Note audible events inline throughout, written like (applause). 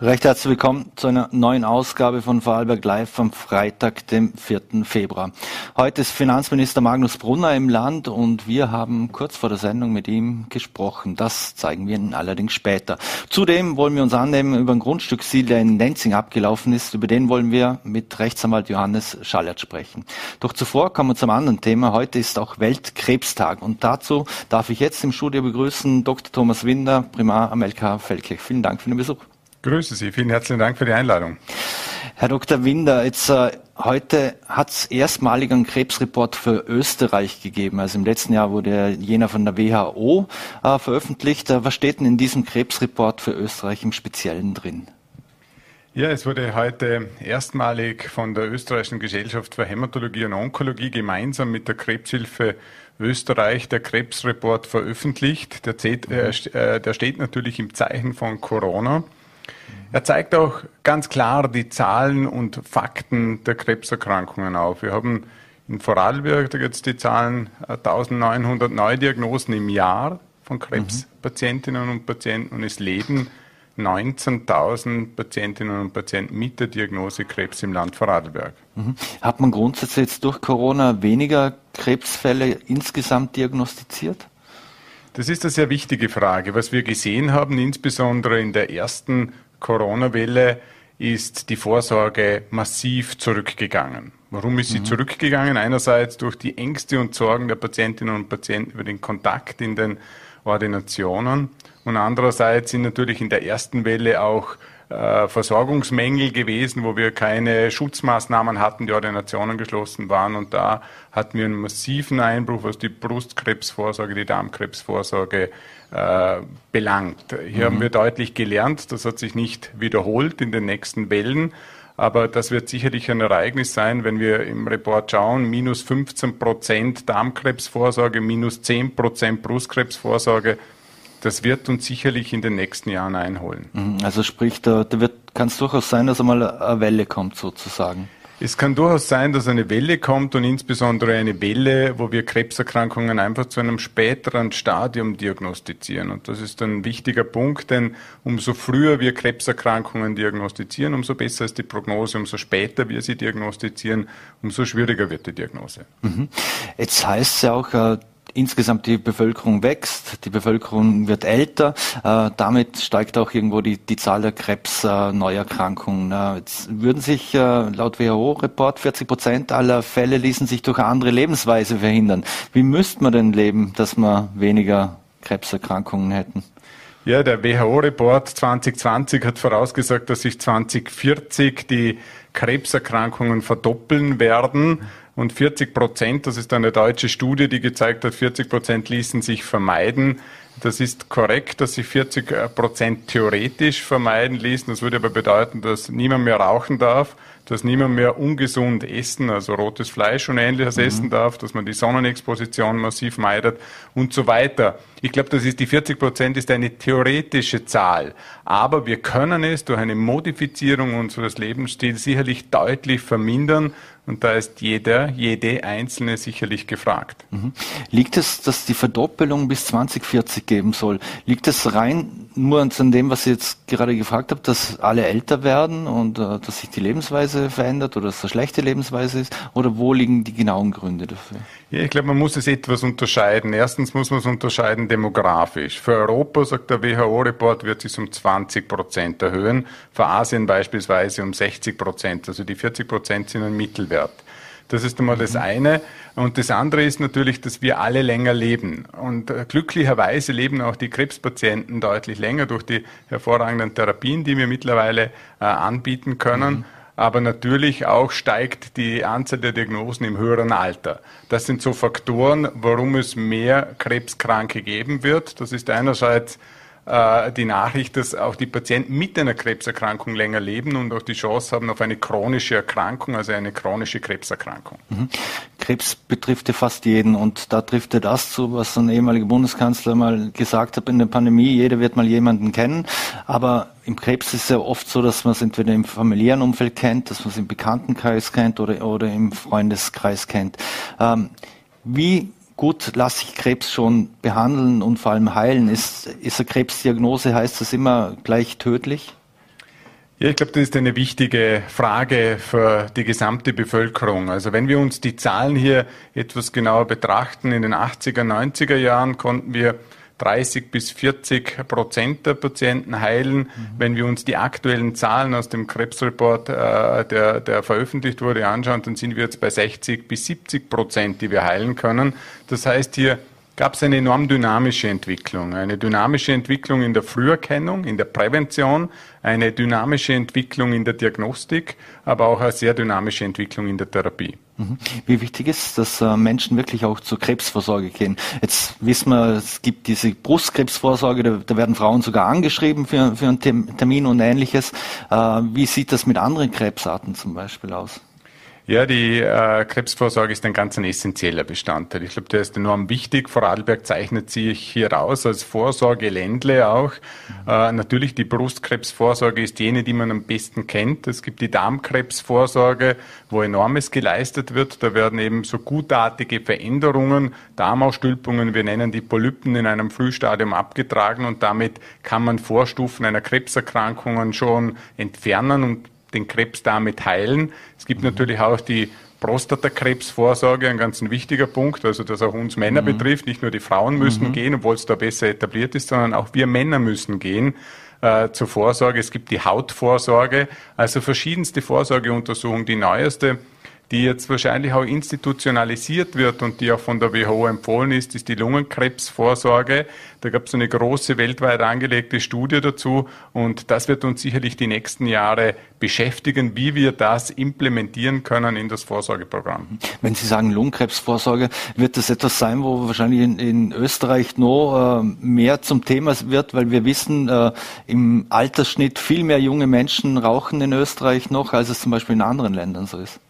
Recht herzlich willkommen zu einer neuen Ausgabe von Vorarlberg Live am Freitag, dem 4. Februar. Heute ist Finanzminister Magnus Brunner im Land und wir haben kurz vor der Sendung mit ihm gesprochen. Das zeigen wir Ihnen allerdings später. Zudem wollen wir uns annehmen über ein Grundstückssiel, der in Nenzing abgelaufen ist. Über den wollen wir mit Rechtsanwalt Johannes Schallert sprechen. Doch zuvor kommen wir zum anderen Thema. Heute ist auch Weltkrebstag und dazu darf ich jetzt im Studio begrüßen Dr. Thomas Winder, Primar am LK Feldkirch. Vielen Dank für den Besuch. Grüße Sie, vielen herzlichen Dank für die Einladung. Herr Dr. Winder, jetzt äh, heute hat es erstmalig einen Krebsreport für Österreich gegeben. Also im letzten Jahr wurde jener von der WHO äh, veröffentlicht. Äh, was steht denn in diesem Krebsreport für Österreich im Speziellen drin? Ja, es wurde heute erstmalig von der Österreichischen Gesellschaft für Hämatologie und Onkologie gemeinsam mit der Krebshilfe Österreich der Krebsreport veröffentlicht. Der, äh, äh, der steht natürlich im Zeichen von Corona. Er zeigt auch ganz klar die Zahlen und Fakten der Krebserkrankungen auf. Wir haben in Vorarlberg jetzt die Zahlen 1900 äh, Neudiagnosen im Jahr von Krebspatientinnen und Patienten und es leben 19.000 Patientinnen und Patienten mit der Diagnose Krebs im Land Vorarlberg. Mhm. Hat man grundsätzlich jetzt durch Corona weniger Krebsfälle insgesamt diagnostiziert? Das ist eine sehr wichtige Frage. Was wir gesehen haben, insbesondere in der ersten Corona-Welle ist die Vorsorge massiv zurückgegangen. Warum ist sie mhm. zurückgegangen? Einerseits durch die Ängste und Sorgen der Patientinnen und Patienten über den Kontakt in den Ordinationen und andererseits sind natürlich in der ersten Welle auch äh, Versorgungsmängel gewesen, wo wir keine Schutzmaßnahmen hatten, die Ordinationen geschlossen waren. Und da hatten wir einen massiven Einbruch, was die Brustkrebsvorsorge, die Darmkrebsvorsorge belangt. Hier mhm. haben wir deutlich gelernt, das hat sich nicht wiederholt in den nächsten Wellen. Aber das wird sicherlich ein Ereignis sein, wenn wir im Report schauen, minus 15 Prozent Darmkrebsvorsorge, minus 10 Prozent Brustkrebsvorsorge das wird uns sicherlich in den nächsten Jahren einholen. Mhm, also sprich, da, da kann es durchaus sein, dass einmal eine Welle kommt sozusagen. Es kann durchaus sein, dass eine Welle kommt und insbesondere eine Welle, wo wir Krebserkrankungen einfach zu einem späteren Stadium diagnostizieren. Und das ist ein wichtiger Punkt, denn umso früher wir Krebserkrankungen diagnostizieren, umso besser ist die Prognose, umso später wir sie diagnostizieren, umso schwieriger wird die Diagnose. Mhm. Jetzt heißt es ja auch, äh, insgesamt die Bevölkerung wächst, die Bevölkerung wird älter, äh, damit steigt auch irgendwo die, die Zahl der Krebs-Neuerkrankungen. Äh, jetzt würden sich äh, laut WHO-Report 40 Prozent aller Fälle ließen sich durch eine andere Lebensweise verhindern. Wie müsste man denn leben, dass wir weniger Krebserkrankungen hätten? Ja, der WHO-Report 2020 hat vorausgesagt, dass sich 2040 die Krebserkrankungen verdoppeln werden. Und 40 Prozent, das ist eine deutsche Studie, die gezeigt hat, 40 Prozent ließen sich vermeiden. Das ist korrekt, dass sich 40 Prozent theoretisch vermeiden ließen. Das würde aber bedeuten, dass niemand mehr rauchen darf, dass niemand mehr ungesund essen, also rotes Fleisch und ähnliches mhm. essen darf, dass man die Sonnenexposition massiv meidet und so weiter. Ich glaube, das ist die 40 Prozent ist eine theoretische Zahl. Aber wir können es durch eine Modifizierung unseres Lebensstils sicherlich deutlich vermindern. Und da ist jeder, jede Einzelne sicherlich gefragt. Mhm. Liegt es, dass die Verdoppelung bis 2040 geben soll? Liegt es rein nur an dem, was Sie jetzt gerade gefragt haben, dass alle älter werden und äh, dass sich die Lebensweise verändert oder dass das schlechte Lebensweise ist? Oder wo liegen die genauen Gründe dafür? Ja, ich glaube, man muss es etwas unterscheiden. Erstens muss man es unterscheiden demografisch. Für Europa, sagt der WHO-Report, wird es um 20 Prozent erhöhen. Für Asien beispielsweise um 60 Prozent. Also die 40 Prozent sind ein Mittelwert. Das ist einmal das mhm. eine. Und das andere ist natürlich, dass wir alle länger leben. Und äh, glücklicherweise leben auch die Krebspatienten deutlich länger durch die hervorragenden Therapien, die wir mittlerweile äh, anbieten können. Mhm aber natürlich auch steigt die Anzahl der Diagnosen im höheren Alter. Das sind so Faktoren, warum es mehr Krebskranke geben wird. Das ist einerseits äh, die Nachricht, dass auch die Patienten mit einer Krebserkrankung länger leben und auch die Chance haben auf eine chronische Erkrankung, also eine chronische Krebserkrankung. Mhm. Krebs betrifft ja fast jeden und da trifft ja das zu, was ein ehemaliger Bundeskanzler mal gesagt hat in der Pandemie, jeder wird mal jemanden kennen, aber im Krebs ist es ja oft so, dass man es entweder im familiären Umfeld kennt, dass man es im Bekanntenkreis kennt oder, oder im Freundeskreis kennt. Ähm, wie gut lasse ich Krebs schon behandeln und vor allem heilen? Ist, ist eine Krebsdiagnose, heißt das immer gleich tödlich? Ja, ich glaube, das ist eine wichtige Frage für die gesamte Bevölkerung. Also wenn wir uns die Zahlen hier etwas genauer betrachten, in den 80er, 90er Jahren konnten wir 30 bis 40 Prozent der Patienten heilen. Mhm. Wenn wir uns die aktuellen Zahlen aus dem Krebsreport, äh, der, der veröffentlicht wurde, anschauen, dann sind wir jetzt bei 60 bis 70 Prozent, die wir heilen können. Das heißt, hier gab es eine enorm dynamische Entwicklung. Eine dynamische Entwicklung in der Früherkennung, in der Prävention, eine dynamische Entwicklung in der Diagnostik, aber auch eine sehr dynamische Entwicklung in der Therapie. Mhm. Wie wichtig ist, dass äh, Menschen wirklich auch zur Krebsvorsorge gehen? Jetzt wissen wir, es gibt diese Brustkrebsvorsorge, da, da werden Frauen sogar angeschrieben für, für einen Termin und ähnliches. Äh, wie sieht das mit anderen Krebsarten zum Beispiel aus? Ja, die äh, Krebsvorsorge ist ein ganz ein essentieller Bestandteil. Ich glaube, der ist enorm wichtig. Vorarlberg zeichnet sich hier raus als Vorsorgeländle auch. Äh, natürlich die Brustkrebsvorsorge ist jene, die man am besten kennt. Es gibt die Darmkrebsvorsorge, wo enormes geleistet wird. Da werden eben so gutartige Veränderungen, Darmausstülpungen, wir nennen die Polypen in einem Frühstadium abgetragen und damit kann man Vorstufen einer Krebserkrankung schon entfernen und den Krebs damit heilen. Es gibt mhm. natürlich auch die Prostatakrebsvorsorge, ein ganz wichtiger Punkt, also das auch uns Männer mhm. betrifft. Nicht nur die Frauen müssen mhm. gehen, obwohl es da besser etabliert ist, sondern auch wir Männer müssen gehen äh, zur Vorsorge. Es gibt die Hautvorsorge, also verschiedenste Vorsorgeuntersuchungen. Die neueste die jetzt wahrscheinlich auch institutionalisiert wird und die auch von der WHO empfohlen ist, ist die Lungenkrebsvorsorge. Da gab es eine große weltweit angelegte Studie dazu und das wird uns sicherlich die nächsten Jahre beschäftigen, wie wir das implementieren können in das Vorsorgeprogramm. Wenn Sie sagen Lungenkrebsvorsorge, wird das etwas sein, wo wahrscheinlich in, in Österreich noch äh, mehr zum Thema wird, weil wir wissen, äh, im Altersschnitt viel mehr junge Menschen rauchen in Österreich noch, als es zum Beispiel in anderen Ländern so ist.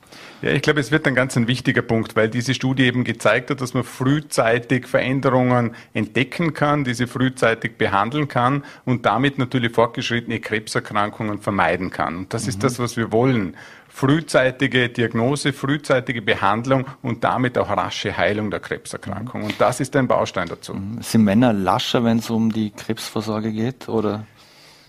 Ja, ich glaube, es wird ein ganz ein wichtiger Punkt, weil diese Studie eben gezeigt hat, dass man frühzeitig Veränderungen entdecken kann, diese frühzeitig behandeln kann und damit natürlich fortgeschrittene Krebserkrankungen vermeiden kann. Und das mhm. ist das, was wir wollen. Frühzeitige Diagnose, frühzeitige Behandlung und damit auch rasche Heilung der Krebserkrankung. Und das ist ein Baustein dazu. Mhm. Sind Männer lascher, wenn es um die Krebsvorsorge geht, oder?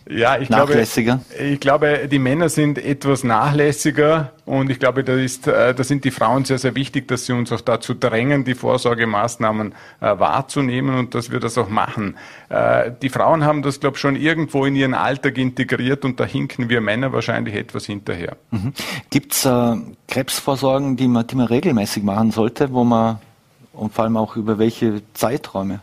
Ja, ich nachlässiger? glaube, ich glaube, die Männer sind etwas nachlässiger und ich glaube, da, ist, äh, da sind die Frauen sehr, sehr wichtig, dass sie uns auch dazu drängen, die Vorsorgemaßnahmen äh, wahrzunehmen und dass wir das auch machen. Äh, die Frauen haben das, glaube ich, schon irgendwo in ihren Alltag integriert und da hinken wir Männer wahrscheinlich etwas hinterher. Mhm. Gibt es äh, Krebsvorsorgen, die man, die man regelmäßig machen sollte, wo man und vor allem auch über welche Zeiträume?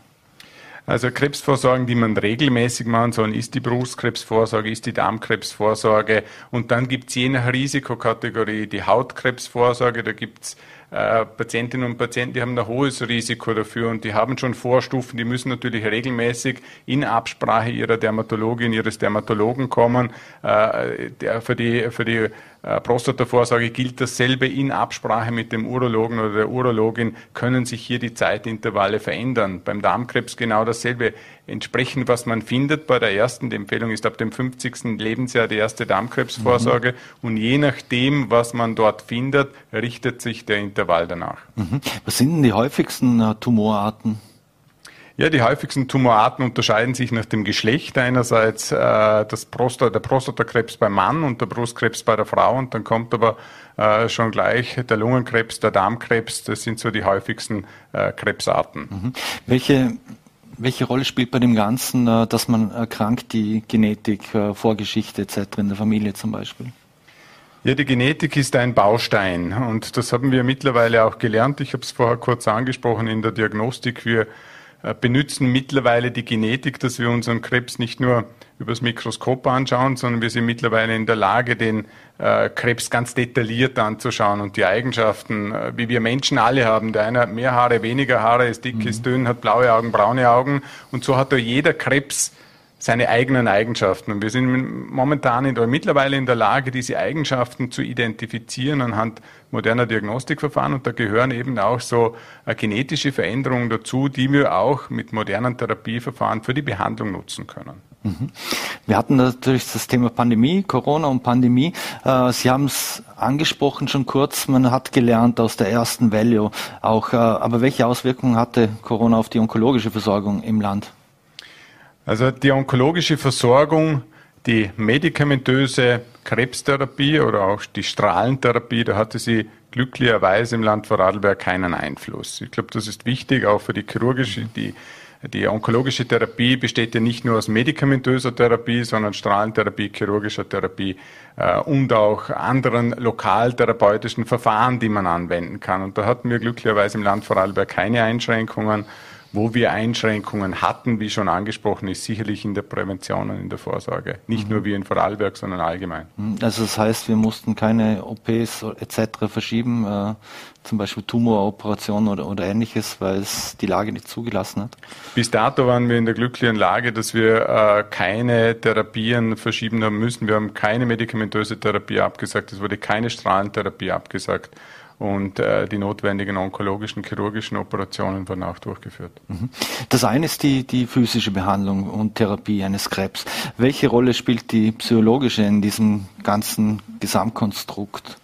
Also Krebsvorsorgen, die man regelmäßig machen soll, ist die Brustkrebsvorsorge, ist die Darmkrebsvorsorge und dann gibt es je nach Risikokategorie die Hautkrebsvorsorge, da gibt es äh, Patientinnen und Patienten, die haben ein hohes Risiko dafür und die haben schon Vorstufen, die müssen natürlich regelmäßig in Absprache ihrer Dermatologin, ihres Dermatologen kommen. Äh, der, für die, für die Prostatavorsorge gilt dasselbe in Absprache mit dem Urologen oder der Urologin, können sich hier die Zeitintervalle verändern. Beim Darmkrebs genau dasselbe. Entsprechend, was man findet bei der ersten, die Empfehlung ist ab dem 50. Lebensjahr die erste Darmkrebsvorsorge mhm. und je nachdem, was man dort findet, richtet sich der Intervall danach. Mhm. Was sind denn die häufigsten äh, Tumorarten? Ja, die häufigsten Tumorarten unterscheiden sich nach dem Geschlecht. Einerseits äh, das Prostat, der Prostatakrebs beim Mann und der Brustkrebs bei der Frau und dann kommt aber äh, schon gleich der Lungenkrebs, der Darmkrebs. Das sind so die häufigsten äh, Krebsarten. Mhm. Welche welche Rolle spielt bei dem Ganzen, äh, dass man erkrankt, die Genetik, äh, Vorgeschichte etc. in der Familie zum Beispiel? Ja, die Genetik ist ein Baustein und das haben wir mittlerweile auch gelernt. Ich habe es vorher kurz angesprochen in der Diagnostik. Wir äh, benutzen mittlerweile die Genetik, dass wir unseren Krebs nicht nur übers Mikroskop anschauen, sondern wir sind mittlerweile in der Lage, den äh, Krebs ganz detailliert anzuschauen und die Eigenschaften, äh, wie wir Menschen alle haben. Der eine hat mehr Haare, weniger Haare, ist dick, mhm. ist dünn, hat blaue Augen, braune Augen und so hat da jeder Krebs seine eigenen Eigenschaften. Und wir sind momentan in, oder mittlerweile in der Lage, diese Eigenschaften zu identifizieren anhand moderner Diagnostikverfahren. Und da gehören eben auch so äh, genetische Veränderungen dazu, die wir auch mit modernen Therapieverfahren für die Behandlung nutzen können. Mhm. Wir hatten natürlich das Thema Pandemie, Corona und Pandemie. Äh, Sie haben es angesprochen schon kurz. Man hat gelernt aus der ersten Welle auch. Äh, aber welche Auswirkungen hatte Corona auf die onkologische Versorgung im Land? Also die onkologische Versorgung, die medikamentöse Krebstherapie oder auch die Strahlentherapie, da hatte sie glücklicherweise im Land Vorarlberg keinen Einfluss. Ich glaube, das ist wichtig, auch für die chirurgische, die, die onkologische Therapie besteht ja nicht nur aus medikamentöser Therapie, sondern Strahlentherapie, chirurgischer Therapie äh, und auch anderen lokaltherapeutischen Verfahren, die man anwenden kann. Und da hatten wir glücklicherweise im Land Vorarlberg keine Einschränkungen. Wo wir Einschränkungen hatten, wie schon angesprochen, ist sicherlich in der Prävention und in der Vorsorge. Nicht mhm. nur wir in Vorarlberg, sondern allgemein. Mhm. Also das heißt, wir mussten keine OPs etc. verschieben, äh, zum Beispiel Tumoroperationen oder, oder ähnliches, weil es die Lage nicht zugelassen hat? Bis dato waren wir in der glücklichen Lage, dass wir äh, keine Therapien verschieben haben müssen. Wir haben keine medikamentöse Therapie abgesagt, es wurde keine Strahlentherapie abgesagt und äh, die notwendigen onkologischen, chirurgischen Operationen wurden auch durchgeführt. Mhm. Das eine ist die, die physische Behandlung und Therapie eines Krebs. Welche Rolle spielt die psychologische in diesem ganzen Gesamtkonstrukt?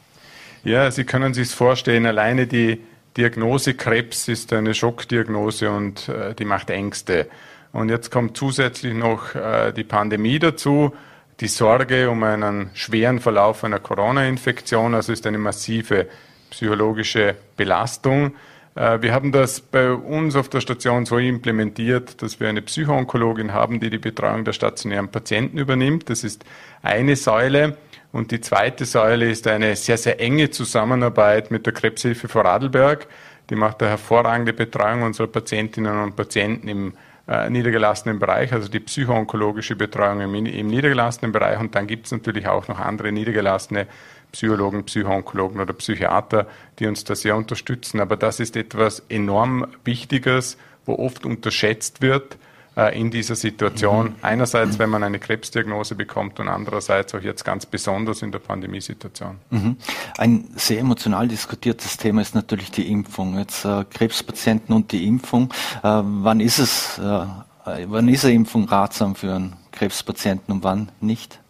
Ja, Sie können sich vorstellen, alleine die Diagnose Krebs ist eine Schockdiagnose und äh, die macht Ängste. Und jetzt kommt zusätzlich noch äh, die Pandemie dazu, die Sorge um einen schweren Verlauf einer Corona-Infektion. Also ist eine massive psychologische Belastung. Äh, wir haben das bei uns auf der Station so implementiert, dass wir eine Psychoonkologin haben, die die Betreuung der stationären Patienten übernimmt. Das ist eine Säule. Und die zweite Säule ist eine sehr, sehr enge Zusammenarbeit mit der Krebshilfe Vorarlberg. Die macht eine hervorragende Betreuung unserer Patientinnen und Patienten im äh, niedergelassenen Bereich, also die psychoonkologische Betreuung im, im niedergelassenen Bereich. Und dann gibt es natürlich auch noch andere niedergelassene Psychologen, Psychoonkologen oder Psychiater, die uns da sehr unterstützen. Aber das ist etwas enorm Wichtiges, wo oft unterschätzt wird äh, in dieser Situation. Mhm. Einerseits, wenn man eine Krebsdiagnose bekommt und andererseits auch jetzt ganz besonders in der Pandemiesituation. Mhm. Ein sehr emotional diskutiertes Thema ist natürlich die Impfung. Jetzt äh, Krebspatienten und die Impfung. Äh, wann ist es, äh, wann ist eine Impfung ratsam für einen Krebspatienten und wann nicht?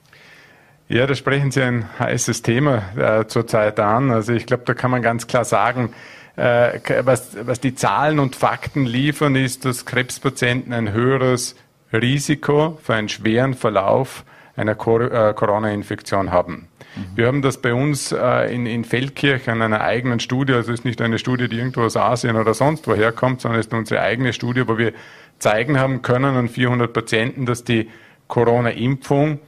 Ja, da sprechen Sie ein heißes Thema äh, zurzeit an. Also ich glaube, da kann man ganz klar sagen, äh, was, was die Zahlen und Fakten liefern, ist, dass Krebspatienten ein höheres Risiko für einen schweren Verlauf einer äh, Corona-Infektion haben. Mhm. Wir haben das bei uns äh, in, in Feldkirch an einer eigenen Studie, also es ist nicht eine Studie, die irgendwo aus Asien oder sonst woher kommt, sondern es ist unsere eigene Studie, wo wir zeigen haben können an 400 Patienten, dass die Corona-Impfung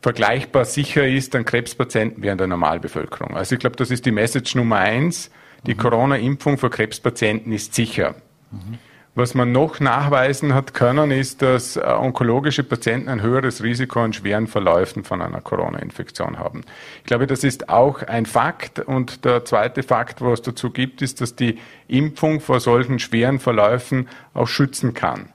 vergleichbar sicher ist an Krebspatienten wie an der Normalbevölkerung. Also ich glaube, das ist die Message Nummer eins. Die mhm. Corona-Impfung für Krebspatienten ist sicher. Mhm. Was man noch nachweisen hat können, ist, dass äh, onkologische Patienten ein höheres Risiko an schweren Verläufen von einer Corona-Infektion haben. Ich glaube, das ist auch ein Fakt. Und der zweite Fakt, was es dazu gibt, ist, dass die Impfung vor solchen schweren Verläufen auch schützen kann.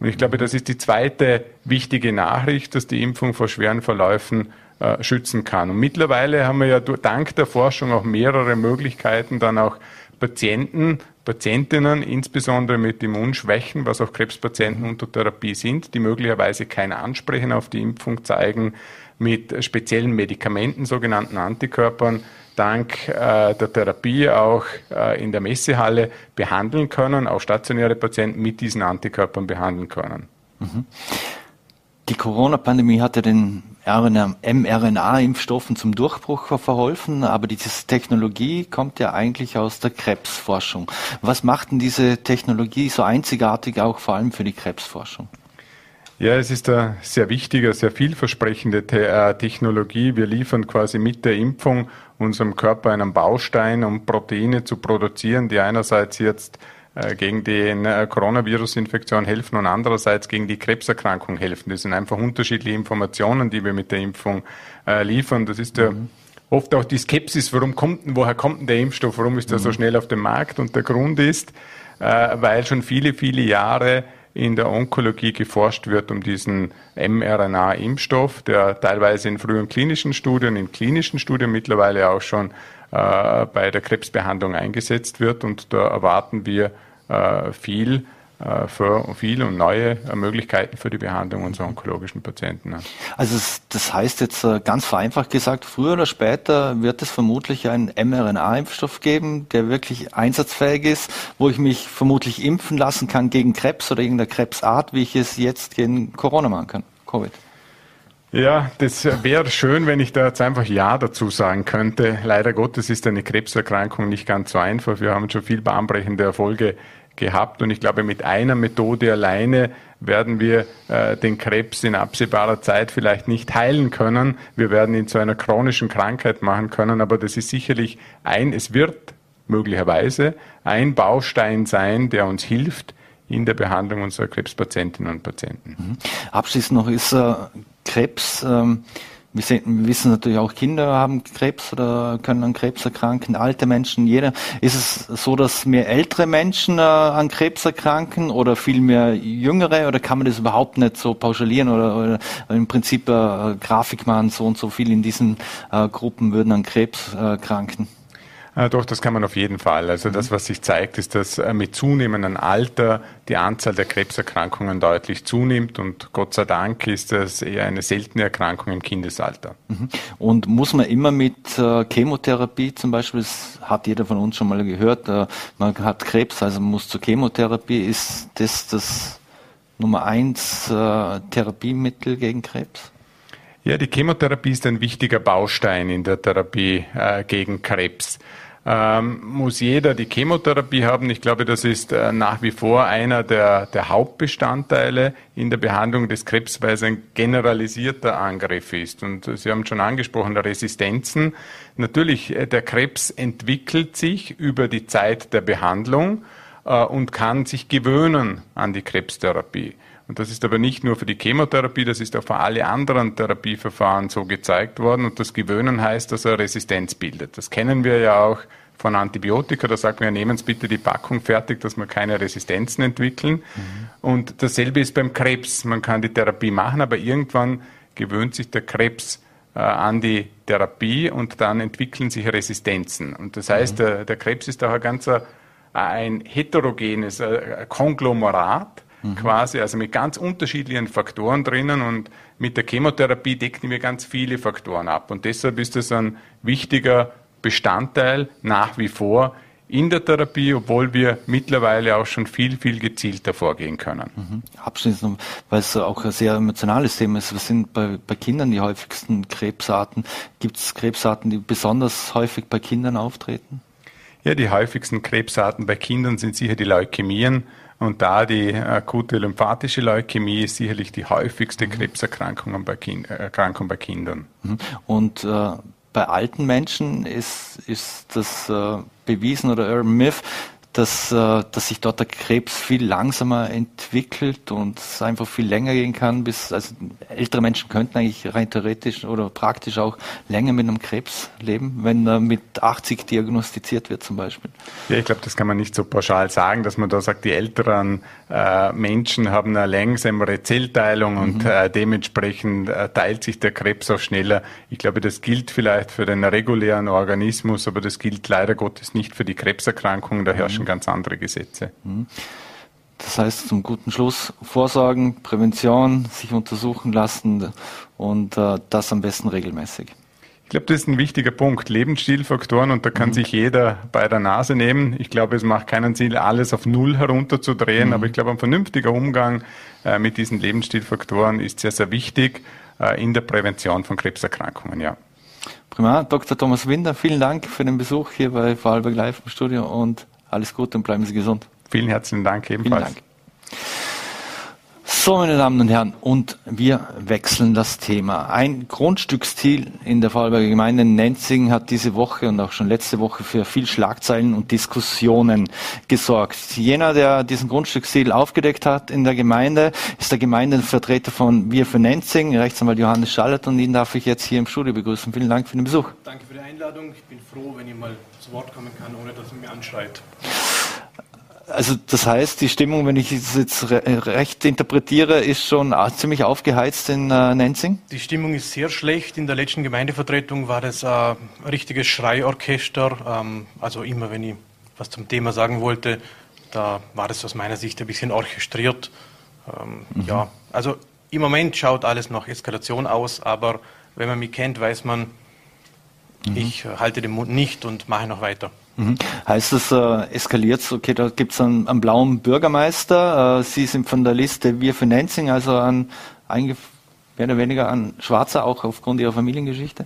Und ich glaube, das ist die zweite wichtige Nachricht, dass die Impfung vor schweren Verläufen äh, schützen kann. Und mittlerweile haben wir ja dank der Forschung auch mehrere Möglichkeiten, dann auch Patienten, Patientinnen, insbesondere mit Immunschwächen, was auch Krebspatienten unter Therapie sind, die möglicherweise kein Ansprechen auf die Impfung zeigen, mit speziellen Medikamenten, sogenannten Antikörpern, dank äh, der Therapie auch äh, in der Messehalle behandeln können, auch stationäre Patienten mit diesen Antikörpern behandeln können. Mhm. Die Corona-Pandemie hatte den mRNA-Impfstoffen zum Durchbruch verholfen, aber diese Technologie kommt ja eigentlich aus der Krebsforschung. Was macht denn diese Technologie so einzigartig, auch vor allem für die Krebsforschung? Ja, es ist eine sehr wichtige, sehr vielversprechende äh, Technologie. Wir liefern quasi mit der Impfung unserem Körper einen Baustein, um Proteine zu produzieren, die einerseits jetzt äh, gegen die äh, Coronavirus-Infektion helfen und andererseits gegen die Krebserkrankung helfen. Das sind einfach unterschiedliche Informationen, die wir mit der Impfung liefern. Das ist ja mhm. oft auch die Skepsis, warum kommt denn, woher kommt denn der Impfstoff, warum ist er mhm. so schnell auf dem Markt? Und der Grund ist, weil schon viele, viele Jahre in der Onkologie geforscht wird um diesen mRNA-Impfstoff, der teilweise in frühen klinischen Studien, in klinischen Studien mittlerweile auch schon äh, bei der Krebsbehandlung eingesetzt wird. Und da erwarten wir äh, viel für viel und neue Möglichkeiten für die Behandlung unserer onkologischen Patienten. Also das heißt jetzt äh, ganz vereinfacht gesagt, früher oder später wird es vermutlich einen mRNA-Impfstoff geben, der wirklich einsatzfähig ist, wo ich mich vermutlich impfen lassen kann gegen Krebs oder irgendeine Krebsart, wie ich es jetzt gegen Corona machen kann, Covid. Ja, das wäre schön, wenn ich da jetzt einfach Ja dazu sagen könnte. Leider Gottes ist eine Krebserkrankung nicht ganz so einfach. Wir haben schon viel bahnbrechende Erfolge gehabt. Und ich glaube, mit einer Methode alleine werden wir äh, den Krebs in absehbarer Zeit vielleicht nicht heilen können. Wir werden ihn zu einer chronischen Krankheit machen können, aber das ist sicherlich ein, es wird möglicherweise ein Baustein sein, der uns hilft in der Behandlung unserer Krebspatientinnen und Patienten. Mhm. Abschließend noch ist äh, Krebs ähm, wir, sehen, wir, wissen natürlich auch, Kinder haben Krebs oder können an Krebs erkranken, alte Menschen, jeder. Ist es so, dass mehr ältere Menschen äh, an Krebs erkranken oder viel mehr jüngere oder kann man das überhaupt nicht so pauschalieren oder, oder im Prinzip äh, Grafik machen, so und so viel in diesen äh, Gruppen würden an Krebs erkranken? Äh, doch, das kann man auf jeden Fall. Also das, was sich zeigt, ist, dass äh, mit zunehmendem Alter die Anzahl der Krebserkrankungen deutlich zunimmt und Gott sei Dank ist das eher eine seltene Erkrankung im Kindesalter. Mhm. Und muss man immer mit äh, Chemotherapie zum Beispiel, das hat jeder von uns schon mal gehört, äh, man hat Krebs, also man muss zur Chemotherapie, ist das das Nummer eins äh, Therapiemittel gegen Krebs? Ja, die Chemotherapie ist ein wichtiger Baustein in der Therapie äh, gegen Krebs. Ähm, muss jeder die Chemotherapie haben. Ich glaube, das ist äh, nach wie vor einer der, der, Hauptbestandteile in der Behandlung des Krebs, weil es ein generalisierter Angriff ist. Und Sie haben schon angesprochen, Resistenzen. Natürlich, äh, der Krebs entwickelt sich über die Zeit der Behandlung äh, und kann sich gewöhnen an die Krebstherapie. Und das ist aber nicht nur für die Chemotherapie, das ist auch für alle anderen Therapieverfahren so gezeigt worden. Und das Gewöhnen heißt, dass er Resistenz bildet. Das kennen wir ja auch von Antibiotika. Da sagt man ja, nehmen Sie bitte die Packung fertig, dass wir keine Resistenzen entwickeln. Mhm. Und dasselbe ist beim Krebs. Man kann die Therapie machen, aber irgendwann gewöhnt sich der Krebs äh, an die Therapie und dann entwickeln sich Resistenzen. Und das heißt, mhm. der, der, Krebs ist auch ein ganzer, ein heterogenes äh, Konglomerat mhm. quasi, also mit ganz unterschiedlichen Faktoren drinnen und mit der Chemotherapie decken wir ganz viele Faktoren ab. Und deshalb ist es ein wichtiger Bestandteil nach wie vor in der Therapie, obwohl wir mittlerweile auch schon viel, viel gezielter vorgehen können. Mhm. Abschließend, weil es auch ein sehr emotionales Thema ist, was sind bei, bei Kindern die häufigsten Krebsarten? Gibt es Krebsarten, die besonders häufig bei Kindern auftreten? Ja, die häufigsten Krebsarten bei Kindern sind sicher die Leukämien, und da die akute lymphatische Leukämie ist sicherlich die häufigste mhm. Krebserkrankung bei, kind, äh, Erkrankung bei Kindern. Mhm. Und äh, bei alten Menschen ist, ist das äh, bewiesen oder Urban Myth, dass, äh, dass sich dort der Krebs viel langsamer entwickelt und es einfach viel länger gehen kann, bis also ältere Menschen könnten eigentlich rein theoretisch oder praktisch auch länger mit einem Krebs leben, wenn er mit 80 diagnostiziert wird zum Beispiel. Ja, ich glaube, das kann man nicht so pauschal sagen, dass man da sagt, die älteren äh, Menschen haben eine langsamere Zellteilung mhm. und äh, dementsprechend äh, teilt sich der Krebs auch schneller. Ich glaube, das gilt vielleicht für den regulären Organismus, aber das gilt leider Gottes nicht für die Krebserkrankungen. Da herrschen mhm. ganz andere Gesetze. Mhm. Das heißt, zum guten Schluss Vorsorgen, Prävention, sich untersuchen lassen und äh, das am besten regelmäßig. Ich glaube, das ist ein wichtiger Punkt. Lebensstilfaktoren und da kann mhm. sich jeder bei der Nase nehmen. Ich glaube, es macht keinen Sinn, alles auf Null herunterzudrehen, mhm. aber ich glaube, ein vernünftiger Umgang äh, mit diesen Lebensstilfaktoren ist sehr, sehr wichtig äh, in der Prävention von Krebserkrankungen, ja. Prima. Dr. Thomas Winder, vielen Dank für den Besuch hier bei Vorarlberg Live im Studio und alles Gute und bleiben Sie gesund. Vielen herzlichen Dank ebenfalls. Vielen Dank. So, meine Damen und Herren, und wir wechseln das Thema. Ein Grundstücksstil in der Vorarlberger Gemeinde Nenzing hat diese Woche und auch schon letzte Woche für viel Schlagzeilen und Diskussionen gesorgt. Jener, der diesen Grundstücksstil aufgedeckt hat in der Gemeinde, ist der Gemeindevertreter von Wir für Nenzing, Rechtsanwalt Johannes Schallert, und ihn darf ich jetzt hier im Studio begrüßen. Vielen Dank für den Besuch. Danke für die Einladung. Ich bin froh, wenn ich mal zu Wort kommen kann, ohne dass man mir anschreit. Also das heißt, die Stimmung, wenn ich es jetzt recht interpretiere, ist schon ziemlich aufgeheizt in äh, Nenzing? Die Stimmung ist sehr schlecht. In der letzten Gemeindevertretung war das ein richtiges Schreiorchester. Ähm, also immer, wenn ich was zum Thema sagen wollte, da war das aus meiner Sicht ein bisschen orchestriert. Ähm, mhm. Ja, also im Moment schaut alles nach Eskalation aus, aber wenn man mich kennt, weiß man, mhm. ich halte den Mund nicht und mache noch weiter. Mhm. Heißt das, äh, eskaliert okay, da gibt es einen, einen, blauen Bürgermeister, äh, Sie sind von der Liste Wir für Nenzing, also ein, mehr oder weniger ein Schwarzer, auch aufgrund Ihrer Familiengeschichte?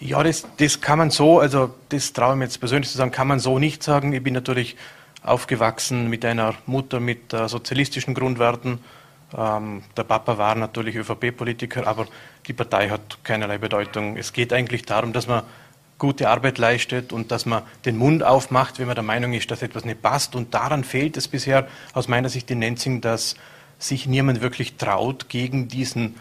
Ja, das, das kann man so, also das traue ich mir jetzt persönlich zu sagen, kann man so nicht sagen. Ich bin natürlich aufgewachsen mit einer Mutter mit äh, sozialistischen Grundwerten. Ähm, der Papa war natürlich ÖVP-Politiker, aber die Partei hat keinerlei Bedeutung. Es geht eigentlich darum, dass man gute Arbeit leistet und dass man den Mund aufmacht, wenn man der Meinung ist, dass etwas nicht passt. Und daran fehlt es bisher aus meiner Sicht in Nenzing, dass sich niemand wirklich traut, gegen diesen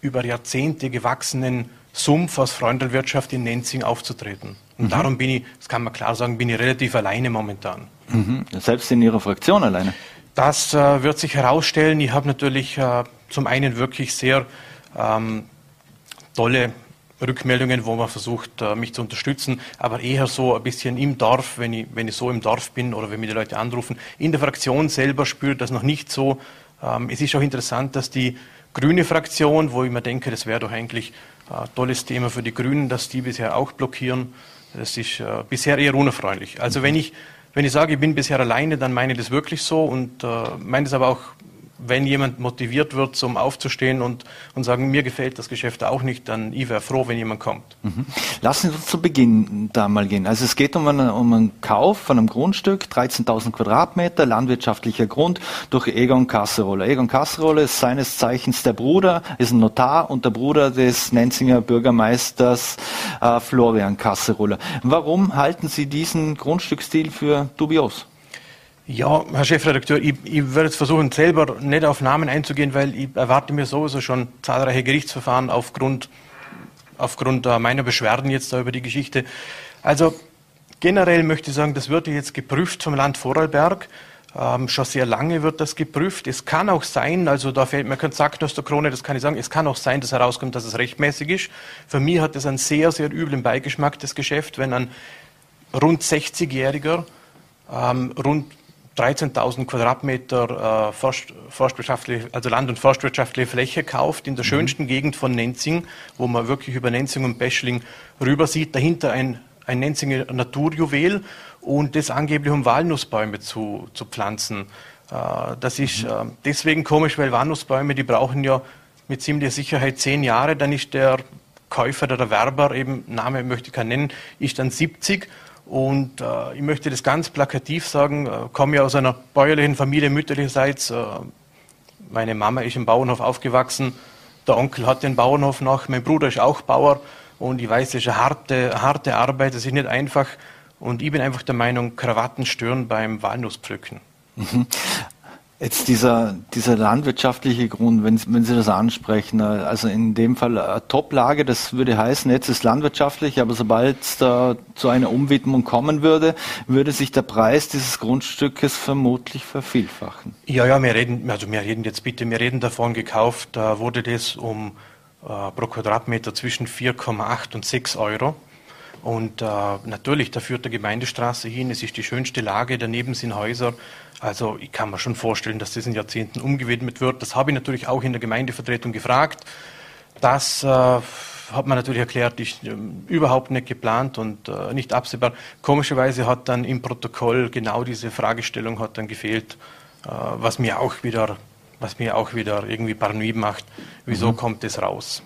über Jahrzehnte gewachsenen Sumpf aus Freundelwirtschaft in Nenzing aufzutreten. Und mhm. darum bin ich, das kann man klar sagen, bin ich relativ alleine momentan. Mhm. Selbst in Ihrer Fraktion alleine? Das äh, wird sich herausstellen. Ich habe natürlich äh, zum einen wirklich sehr ähm, tolle Rückmeldungen, wo man versucht, äh, mich zu unterstützen, aber eher so ein bisschen im Dorf, wenn ich, wenn ich so im Dorf bin oder wenn mir die Leute anrufen. In der Fraktion selber spürt das noch nicht so. Ähm, es ist auch interessant, dass die grüne Fraktion, wo ich mir denke, das wäre doch eigentlich ein tolles Thema für die Grünen, dass die bisher auch blockieren. Das ist äh, bisher eher unerfreulich. Also wenn ich, wenn ich sage, ich bin bisher alleine, dann meine ich das wirklich so und äh, meine es aber auch wenn jemand motiviert wird, zum aufzustehen und, und sagen, mir gefällt das Geschäft auch nicht, dann ich wäre froh, wenn jemand kommt. Mhm. Lassen Sie uns zu Beginn da mal gehen. Also es geht um einen, um einen Kauf von einem Grundstück, 13.000 Quadratmeter, landwirtschaftlicher Grund durch Egon Kasserolle. Egon Kasserolle ist seines Zeichens der Bruder, ist ein Notar und der Bruder des Nenzinger Bürgermeisters äh, Florian Kasserolle. Warum halten Sie diesen Grundstücksstil für dubios? Ja, Herr Chefredakteur, ich, ich jetzt versuchen, selber nicht auf Namen einzugehen, weil ich erwarte mir sowieso schon zahlreiche Gerichtsverfahren aufgrund, aufgrund äh, meiner Beschwerden jetzt da über die Geschichte. Also generell möchte ich sagen, das wird jetzt geprüft vom Land Vorarlberg. Ähm, schon sehr lange wird das geprüft. Es kann auch sein, also da fällt mir kein Sack aus der Krone, das kann ich sagen, es kann auch sein, dass herauskommt, dass es rechtmäßig ist. Für mich hat es einen sehr, sehr üblen Beigeschmack, das Geschäft, wenn ein rund 60-Jähriger ähm, rund 13.000 Quadratmeter äh, Forst, forstwirtschaftliche, also Land- und forstwirtschaftliche Fläche kauft in der mhm. schönsten Gegend von Nenzing, wo man wirklich über Nenzing und Beschling rüber sieht. Dahinter ein, ein Nenzinger Naturjuwel und das angeblich um Walnussbäume zu, zu pflanzen. Äh, das ist mhm. äh, deswegen komisch, weil Walnussbäume, die brauchen ja mit ziemlicher Sicherheit zehn Jahre. Dann ist der Käufer, der Erwerber, eben Name möchte ich keinen nennen, ist dann 70 und äh, ich möchte das ganz plakativ sagen, äh, komme ja aus einer bäuerlichen Familie mütterlicherseits. Äh, meine Mama ist im Bauernhof aufgewachsen, der Onkel hat den Bauernhof noch, mein Bruder ist auch Bauer und ich weiß, das ist eine harte, harte Arbeit, das ist nicht einfach. Und ich bin einfach der Meinung, Krawatten stören beim Walnusspflücken. Mhm. Jetzt dieser, dieser landwirtschaftliche Grund, wenn, wenn Sie das ansprechen, äh, also in dem Fall äh, Toplage, das würde heißen, jetzt ist landwirtschaftlich, aber sobald es da zu einer Umwidmung kommen würde, würde sich der Preis dieses Grundstückes vermutlich vervielfachen. Ja, ja, wir reden, also wir reden jetzt bitte, wir reden davon gekauft, da wurde das um äh, pro Quadratmeter zwischen 4,8 und 6 Euro. Und äh, natürlich, da führt der Gemeindestraße hin, es ist die schönste Lage, daneben sind Häuser. Also ich kann mir schon vorstellen, dass das in Jahrzehnten umgewidmet wird. Das habe ich natürlich auch in der Gemeindevertretung gefragt. Das äh, hat man natürlich erklärt, ist äh, überhaupt nicht geplant und äh, nicht absehbar. Komischerweise hat dann im Protokoll genau diese Fragestellung hat dann gefehlt, äh, was mir auch wieder, was mir auch wieder irgendwie paranoid macht. Wieso mhm. kommt das raus?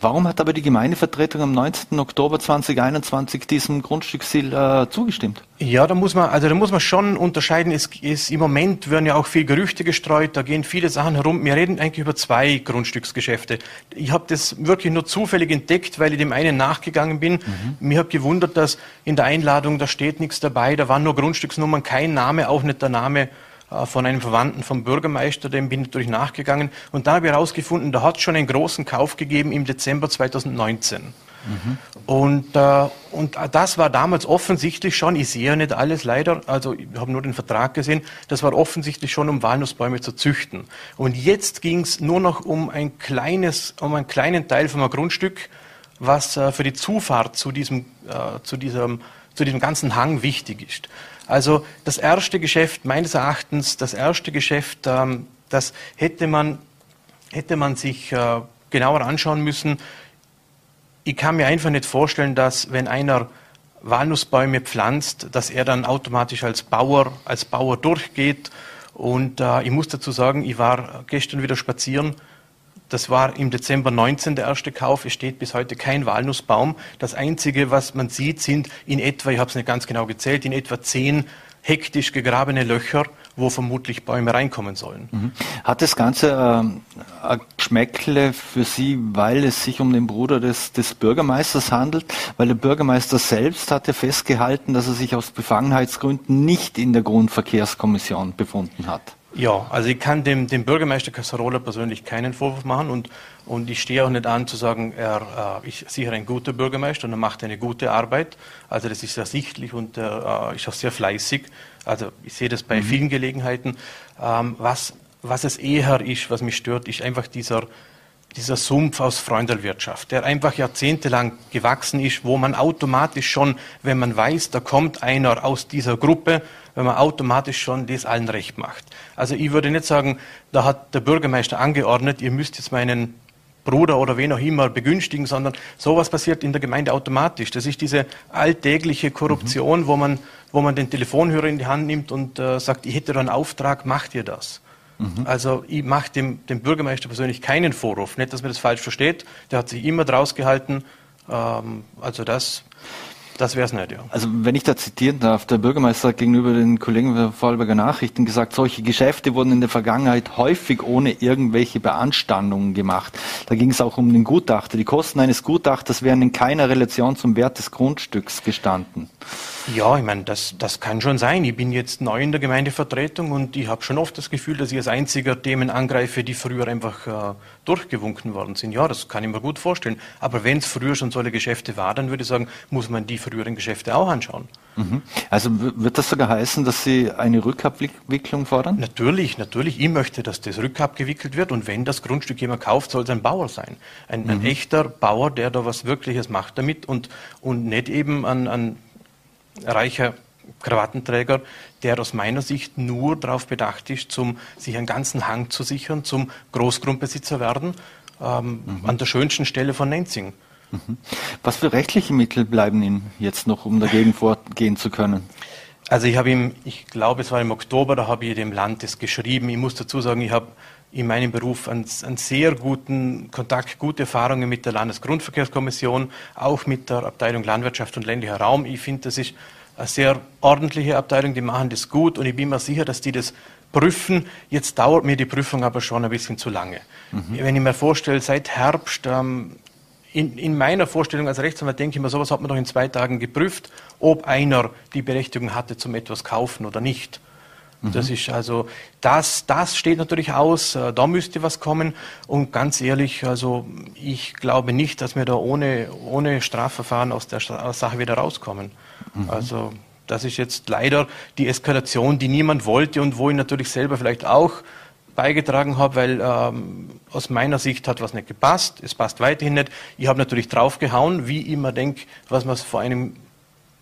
Warum hat aber die Gemeindevertretung am 19. Oktober 2021 diesem Grundstücksziel äh, zugestimmt? Ja, da muss man, also da muss man schon unterscheiden. Es ist im Moment werden ja auch viel Gerüchte gestreut, da gehen viele Sachen herum. Wir reden eigentlich über zwei Grundstücksgeschäfte. Ich habe das wirklich nur zufällig entdeckt, weil ich dem einen nachgegangen bin. Mhm. Mir hat gewundert, dass in der Einladung da steht nichts dabei, da waren nur Grundstücksnummern, kein Name, auch nicht der Name von einem Verwandten vom Bürgermeister, dem bin ich natürlich nachgegangen. Und da habe ich herausgefunden, da hat es schon einen großen Kauf gegeben im Dezember 2019. Mhm. Und, äh, und das war damals offensichtlich schon, ich sehe ja nicht alles leider, also ich habe nur den Vertrag gesehen, das war offensichtlich schon, um Walnussbäume zu züchten. Und jetzt ging es nur noch um ein kleines, um einen kleinen Teil von einem Grundstück, was äh, für die Zufahrt zu diesem, äh, zu, diesem, zu diesem ganzen Hang wichtig ist. Also das erste Geschäft, meines Erachtens, das erste Geschäft, ähm, das hätte man, hätte man sich äh, genauer anschauen müssen. Ich kann mir einfach nicht vorstellen, dass wenn einer Walnussbäume pflanzt, dass er dann automatisch als Bauer, als Bauer durchgeht. Und äh, ich muss dazu sagen, ich war gestern wieder spazieren das war im Dezember 19 der erste Kauf. Es steht bis heute kein Walnussbaum. Das Einzige, was man sieht, sind in etwa, ich habe es nicht ganz genau gezählt, in etwa zehn hektisch gegrabene Löcher, wo vermutlich Bäume reinkommen sollen. Mhm. Hat das Ganze äh, ein Geschmäckle für Sie, weil es sich um den Bruder des, des Bürgermeisters handelt? Weil der Bürgermeister selbst hatte festgehalten, dass er sich aus Befangenheitsgründen nicht in der Grundverkehrskommission befunden hat. Ja, also ich kann dem, dem Bürgermeister Cassarola persönlich keinen Vorwurf machen und, und ich stehe auch nicht an zu sagen, er äh, ist sicher ein guter Bürgermeister und er macht eine gute Arbeit. Also das ist ersichtlich und er äh, ist auch sehr fleißig. Also ich sehe das bei mhm. vielen Gelegenheiten. Ähm, was, was es eher ist, was mich stört, ist einfach dieser, dieser Sumpf aus Freundelwirtschaft, der einfach jahrzehntelang gewachsen ist, wo man automatisch schon, wenn man weiß, da kommt einer aus dieser Gruppe, wenn man automatisch schon das allen recht macht. Also ich würde nicht sagen, da hat der Bürgermeister angeordnet, ihr müsst jetzt meinen Bruder oder wen auch immer begünstigen, sondern sowas passiert in der Gemeinde automatisch. Das ist diese alltägliche Korruption, mhm. wo, man, wo man den Telefonhörer in die Hand nimmt und äh, sagt, ich hätte da einen Auftrag, macht ihr das? Mhm. Also ich mache dem, dem Bürgermeister persönlich keinen Vorwurf. Nicht, dass man das falsch versteht. Der hat sich immer draus gehalten. Ähm, also das das wäre es nicht, ja. Also wenn ich da zitieren darf, der Bürgermeister hat gegenüber den Kollegen der Vorarlberger Nachrichten gesagt, solche Geschäfte wurden in der Vergangenheit häufig ohne irgendwelche Beanstandungen gemacht. Da ging es auch um den Gutachter. Die Kosten eines Gutachters wären in keiner Relation zum Wert des Grundstücks gestanden. Ja, ich meine, das, das kann schon sein. Ich bin jetzt neu in der Gemeindevertretung und ich habe schon oft das Gefühl, dass ich als einziger Themen angreife, die früher einfach äh, durchgewunken worden sind. Ja, das kann ich mir gut vorstellen. Aber wenn es früher schon solche Geschäfte war, dann würde ich sagen, muss man die früheren Geschäfte auch anschauen. Mhm. Also wird das sogar heißen, dass Sie eine Rückabwicklung fordern? Natürlich, natürlich. Ich möchte, dass das rückabgewickelt wird und wenn das Grundstück jemand kauft, soll es ein Bauer sein. Ein, mhm. ein echter Bauer, der da was Wirkliches macht damit und, und nicht eben an, an reicher Krawattenträger, der aus meiner Sicht nur darauf bedacht ist, zum, sich einen ganzen Hang zu sichern, zum Großgrundbesitzer werden, ähm, mhm. an der schönsten Stelle von Nenzing. Mhm. Was für rechtliche Mittel bleiben Ihnen jetzt noch, um dagegen vorgehen zu können? Also ich habe ihm, ich glaube es war im Oktober, da habe ich dem Land das geschrieben. Ich muss dazu sagen, ich habe in meinem Beruf einen, einen, sehr guten Kontakt, gute Erfahrungen mit der Landesgrundverkehrskommission, auch mit der Abteilung Landwirtschaft und ländlicher Raum. Ich finde, das ist eine sehr ordentliche Abteilung, die machen das gut und ich bin mir sicher, dass die das prüfen. Jetzt dauert mir die Prüfung aber schon ein bisschen zu lange. Mhm. Wenn ich mir vorstelle, seit Herbst, ähm, in, in, meiner Vorstellung als Rechtsanwalt denke ich mir, sowas hat man doch in zwei Tagen geprüft, ob einer die Berechtigung hatte zum etwas kaufen oder nicht. Mhm. Das ist also, das, das steht natürlich aus, äh, da müsste was kommen. Und ganz ehrlich, also ich glaube nicht, dass wir da ohne, ohne Strafverfahren aus der Sache wieder rauskommen. Mhm. Also das ist jetzt leider die Eskalation, die niemand wollte und wo ich natürlich selber vielleicht auch beigetragen habe, weil ähm, aus meiner Sicht hat was nicht gepasst, es passt weiterhin nicht. Ich habe natürlich draufgehauen, wie ich immer denke, was man vor einem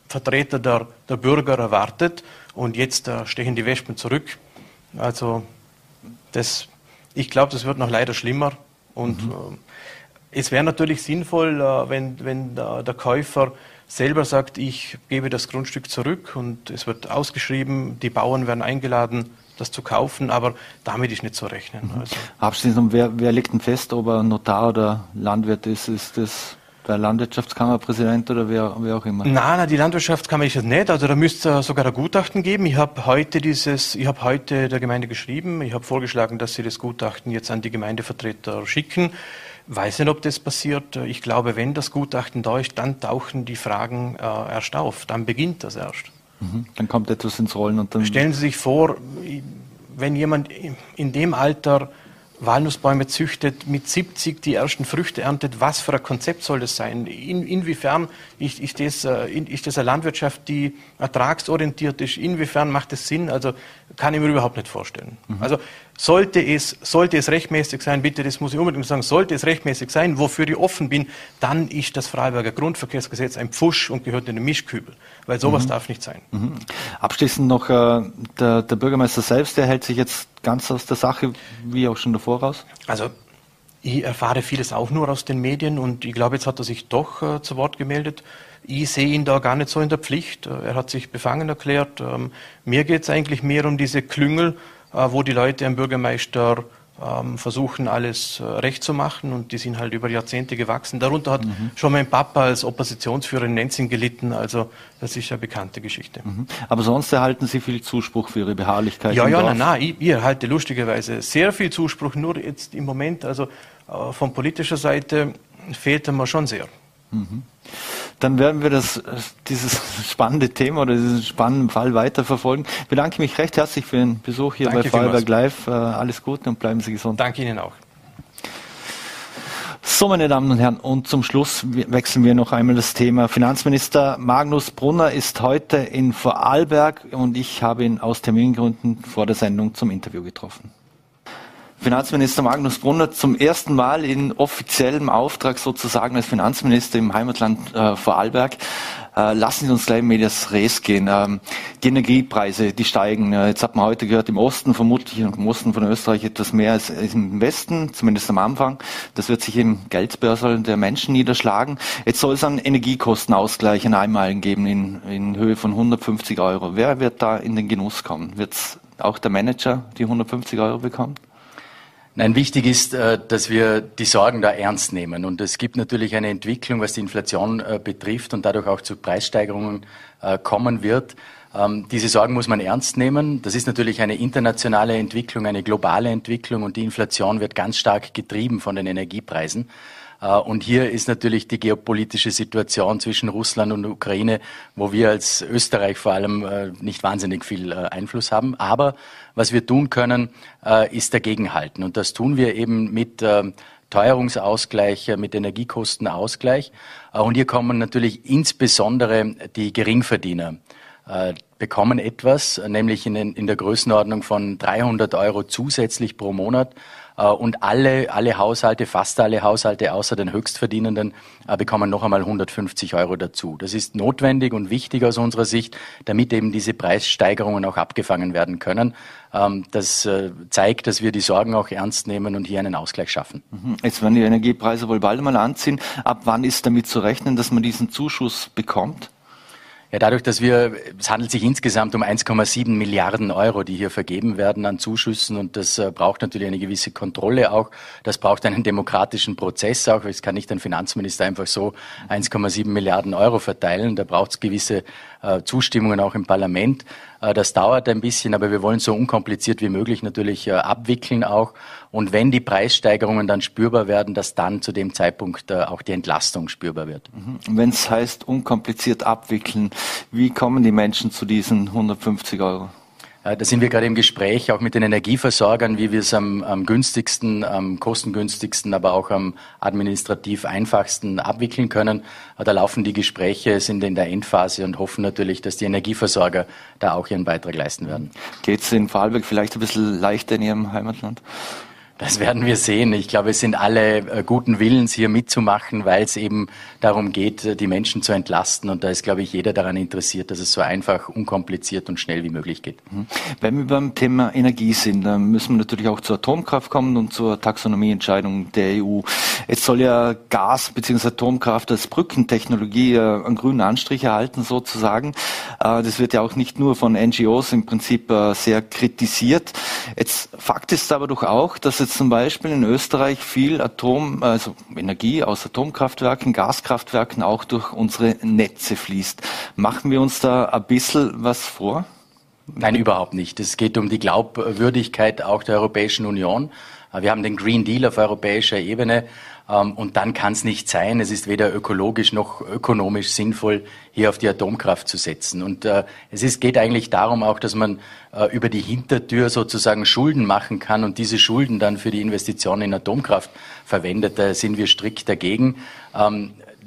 Vertreter der, der Bürger erwartet. Und jetzt äh, stechen die Wespen zurück. Also das, ich glaube, das wird noch leider schlimmer. Und mhm. äh, es wäre natürlich sinnvoll, äh, wenn, wenn der, der Käufer selber sagt, ich gebe das Grundstück zurück und es wird ausgeschrieben, die Bauern werden eingeladen, das zu kaufen, aber damit ist nicht zu rechnen. Mhm. Also. Abschließend, wer, wer legt denn fest, ob er Notar oder Landwirt ist? Ist das der Landwirtschaftskammerpräsident oder wer, wer auch immer? Nein, nein, die Landwirtschaftskammer ist es nicht. Also da müsste es sogar ein Gutachten geben. Ich habe heute dieses, ich habe heute der Gemeinde geschrieben. Ich habe vorgeschlagen, dass sie das Gutachten jetzt an die Gemeindevertreter schicken. Weiß nicht, ob das passiert. Ich glaube, wenn das Gutachten da ist, dann tauchen die Fragen äh, erst auf. Dann beginnt das erst. Mhm. Dann kommt etwas ins Rollen und dann. Stellen Sie sich vor, wenn jemand in dem Alter Walnussbäume züchtet, mit 70 die ersten Früchte erntet. Was für ein Konzept soll das sein? In, inwiefern ist, ist, das, äh, ist das eine Landwirtschaft, die ertragsorientiert ist? Inwiefern macht das Sinn? Also kann ich mir überhaupt nicht vorstellen. Mhm. Also sollte es, sollte es rechtmäßig sein, bitte, das muss ich unbedingt sagen, sollte es rechtmäßig sein, wofür ich offen bin, dann ist das Freiburger Grundverkehrsgesetz ein Pfusch und gehört in den Mischkübel, weil sowas mhm. darf nicht sein. Mhm. Abschließend noch äh, der, der Bürgermeister selbst, der hält sich jetzt ganz aus der Sache, wie auch schon davor raus? Also ich erfahre vieles auch nur aus den Medien und ich glaube, jetzt hat er sich doch äh, zu Wort gemeldet. Ich sehe ihn da gar nicht so in der Pflicht. Er hat sich befangen erklärt. Ähm, mir geht es eigentlich mehr um diese Klüngel, wo die Leute am Bürgermeister ähm, versuchen, alles äh, recht zu machen und die sind halt über Jahrzehnte gewachsen. Darunter hat mhm. schon mein Papa als Oppositionsführer in Nenzing gelitten, also das ist eine bekannte Geschichte. Mhm. Aber sonst erhalten Sie viel Zuspruch für Ihre Beharrlichkeit? Ja, ja, nein, nein, ich, ich erhalte lustigerweise sehr viel Zuspruch, nur jetzt im Moment, also äh, von politischer Seite fehlt er mir schon sehr. Mhm dann werden wir das, dieses spannende Thema oder diesen spannenden Fall weiterverfolgen. Ich bedanke mich recht herzlich für den Besuch hier Danke bei Fallberg Live. Äh, alles Gute und bleiben Sie gesund. Danke Ihnen auch. So, meine Damen und Herren, und zum Schluss wechseln wir noch einmal das Thema. Finanzminister Magnus Brunner ist heute in Vorarlberg und ich habe ihn aus Termingründen vor der Sendung zum Interview getroffen. Finanzminister Magnus Brunner zum ersten Mal in offiziellem Auftrag sozusagen als Finanzminister im Heimatland äh, Vorarlberg. Äh, lassen Sie uns gleich in Medias Res gehen. Ähm, die Energiepreise, die steigen. Äh, jetzt hat man heute gehört, im Osten vermutlich, im Osten von Österreich etwas mehr als, im Westen, zumindest am Anfang. Das wird sich im Geldbörsel der Menschen niederschlagen. Jetzt soll es einen Energiekostenausgleich, einen einmaligen geben in, in Höhe von 150 Euro. Wer wird da in den Genuss kommen? Wird auch der Manager die 150 Euro bekommen? Nein, wichtig ist, äh, dass wir die Sorgen da ernst nehmen. Und es gibt natürlich eine Entwicklung, was die Inflation äh, betrifft und dadurch auch zu Preissteigerungen äh, kommen wird. Ähm, diese Sorgen muss man ernst nehmen. Das ist natürlich eine internationale Entwicklung, eine globale Entwicklung und die Inflation wird ganz stark getrieben von den Energiepreisen. Äh, und hier ist natürlich die geopolitische Situation zwischen Russland und Ukraine, wo wir als Österreich vor allem äh, nicht wahnsinnig viel äh, Einfluss haben. Aber was wir tun können, ist dagegenhalten. Und das tun wir eben mit Teuerungsausgleich, mit Energiekostenausgleich. Und hier kommen natürlich insbesondere die Geringverdiener bekommen etwas, nämlich in, der Größenordnung von 300 Euro zusätzlich pro Monat und alle, alle Haushalte, fast alle Haushalte außer den Höchstverdienenden äh, bekommen noch einmal 150 Euro dazu. Das ist notwendig und wichtig aus unserer Sicht, damit eben diese Preissteigerungen auch abgefangen werden können. Ähm, das äh, zeigt, dass wir die Sorgen auch ernst nehmen und hier einen Ausgleich schaffen. Mhm. Jetzt werden die Energiepreise wohl bald mal anziehen. Ab wann ist damit zu rechnen, dass man diesen Zuschuss bekommt? Ja, dadurch, dass wir, es handelt sich insgesamt um 1,7 Milliarden Euro, die hier vergeben werden an Zuschüssen und das äh, braucht natürlich eine gewisse Kontrolle auch. Das braucht einen demokratischen Prozess auch. Es kann nicht ein Finanzminister einfach so 1,7 Milliarden Euro verteilen. Da braucht es gewisse Zustimmungen auch im Parlament. Äh, das dauert ein bisschen, aber wir wollen so unkompliziert wie möglich natürlich äh, abwickeln auch. Und wenn die Preissteigerungen dann spürbar werden, dass dann zu dem Zeitpunkt äh, auch die Entlastung spürbar wird. Mhm. Wenn es heißt unkompliziert abwickeln, wie kommen die Menschen zu diesen 150 Euro? Da sind wir gerade im Gespräch auch mit den Energieversorgern, wie wir es am, am günstigsten, am kostengünstigsten, aber auch am administrativ einfachsten abwickeln können. Da laufen die Gespräche, sind in der Endphase und hoffen natürlich, dass die Energieversorger da auch ihren Beitrag leisten werden. Geht es in Vorarlberg vielleicht ein bisschen leichter in Ihrem Heimatland? Das werden wir sehen. Ich glaube, es sind alle äh, guten Willens, hier mitzumachen, weil es eben darum geht, äh, die Menschen zu entlasten. Und da ist, glaube ich, jeder daran interessiert, dass es so einfach, unkompliziert und schnell wie möglich geht. Mhm. Wenn wir beim Thema Energie sind, dann müssen wir natürlich auch zur Atomkraft kommen und zur Taxonomieentscheidung der EU. Jetzt soll ja Gas bzw. Atomkraft als Brückentechnologie äh, einen grünen Anstrich erhalten, sozusagen. Das wird ja auch nicht nur von NGOs im Prinzip sehr kritisiert. Jetzt Fakt ist aber doch auch, dass jetzt zum Beispiel in Österreich viel Atom, also Energie aus Atomkraftwerken, Gaskraftwerken auch durch unsere Netze fließt. Machen wir uns da ein bisschen was vor? Nein, überhaupt nicht. Es geht um die Glaubwürdigkeit auch der Europäischen Union. Wir haben den Green Deal auf europäischer Ebene und dann kann es nicht sein, es ist weder ökologisch noch ökonomisch sinnvoll, hier auf die Atomkraft zu setzen. Und äh, es ist, geht eigentlich darum auch, dass man äh, über die Hintertür sozusagen Schulden machen kann und diese Schulden dann für die Investition in Atomkraft verwendet. Da sind wir strikt dagegen.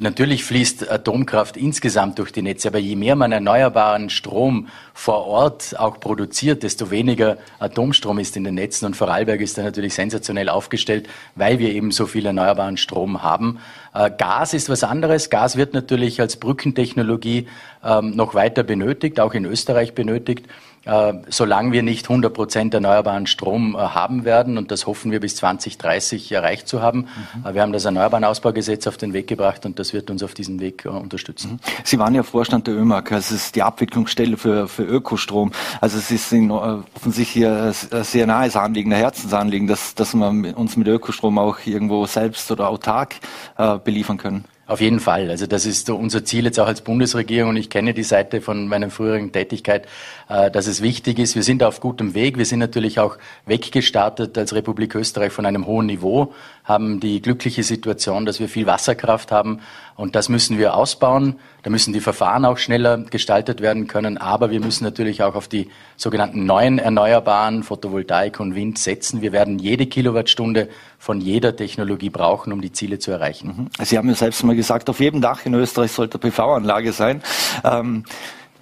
Natürlich fließt Atomkraft insgesamt durch die Netze, aber je mehr man erneuerbaren Strom vor Ort auch produziert, desto weniger Atomstrom ist in den Netzen. Und Vorarlberg ist da natürlich sensationell aufgestellt, weil wir eben so viel erneuerbaren Strom haben. Äh, Gas ist was anderes. Gas wird natürlich als Brückentechnologie ähm, noch weiter benötigt, auch in Österreich benötigt. Äh, solange wir nicht 100 Prozent erneuerbaren Strom äh, haben werden, und das hoffen wir bis 2030 erreicht zu haben. Mhm. Äh, wir haben das Erneuerbaren-Ausbaugesetz auf den Weg gebracht und das wird uns auf diesem Weg unterstützen. Mhm. Sie waren ja Vorstand der ÖMAG, also es ist die Abwicklungsstelle für, für Ökostrom. Also es ist in, offensichtlich ein sehr nahes Anliegen, ein Herzensanliegen, dass, dass wir uns mit Ökostrom auch irgendwo selbst oder autark äh, beliefern können. Auf jeden Fall. Also das ist unser Ziel jetzt auch als Bundesregierung und ich kenne die Seite von meiner früheren Tätigkeit, dass es wichtig ist. Wir sind auf gutem Weg. Wir sind natürlich auch weggestartet als Republik Österreich von einem hohen Niveau, haben die glückliche Situation, dass wir viel Wasserkraft haben und das müssen wir ausbauen. Da müssen die Verfahren auch schneller gestaltet werden können, aber wir müssen natürlich auch auf die sogenannten neuen Erneuerbaren, Photovoltaik und Wind setzen. Wir werden jede Kilowattstunde von jeder Technologie brauchen, um die Ziele zu erreichen. Mhm. Sie haben ja selbst mal gesagt, auf jedem Dach in Österreich sollte PV-Anlage sein. Ähm,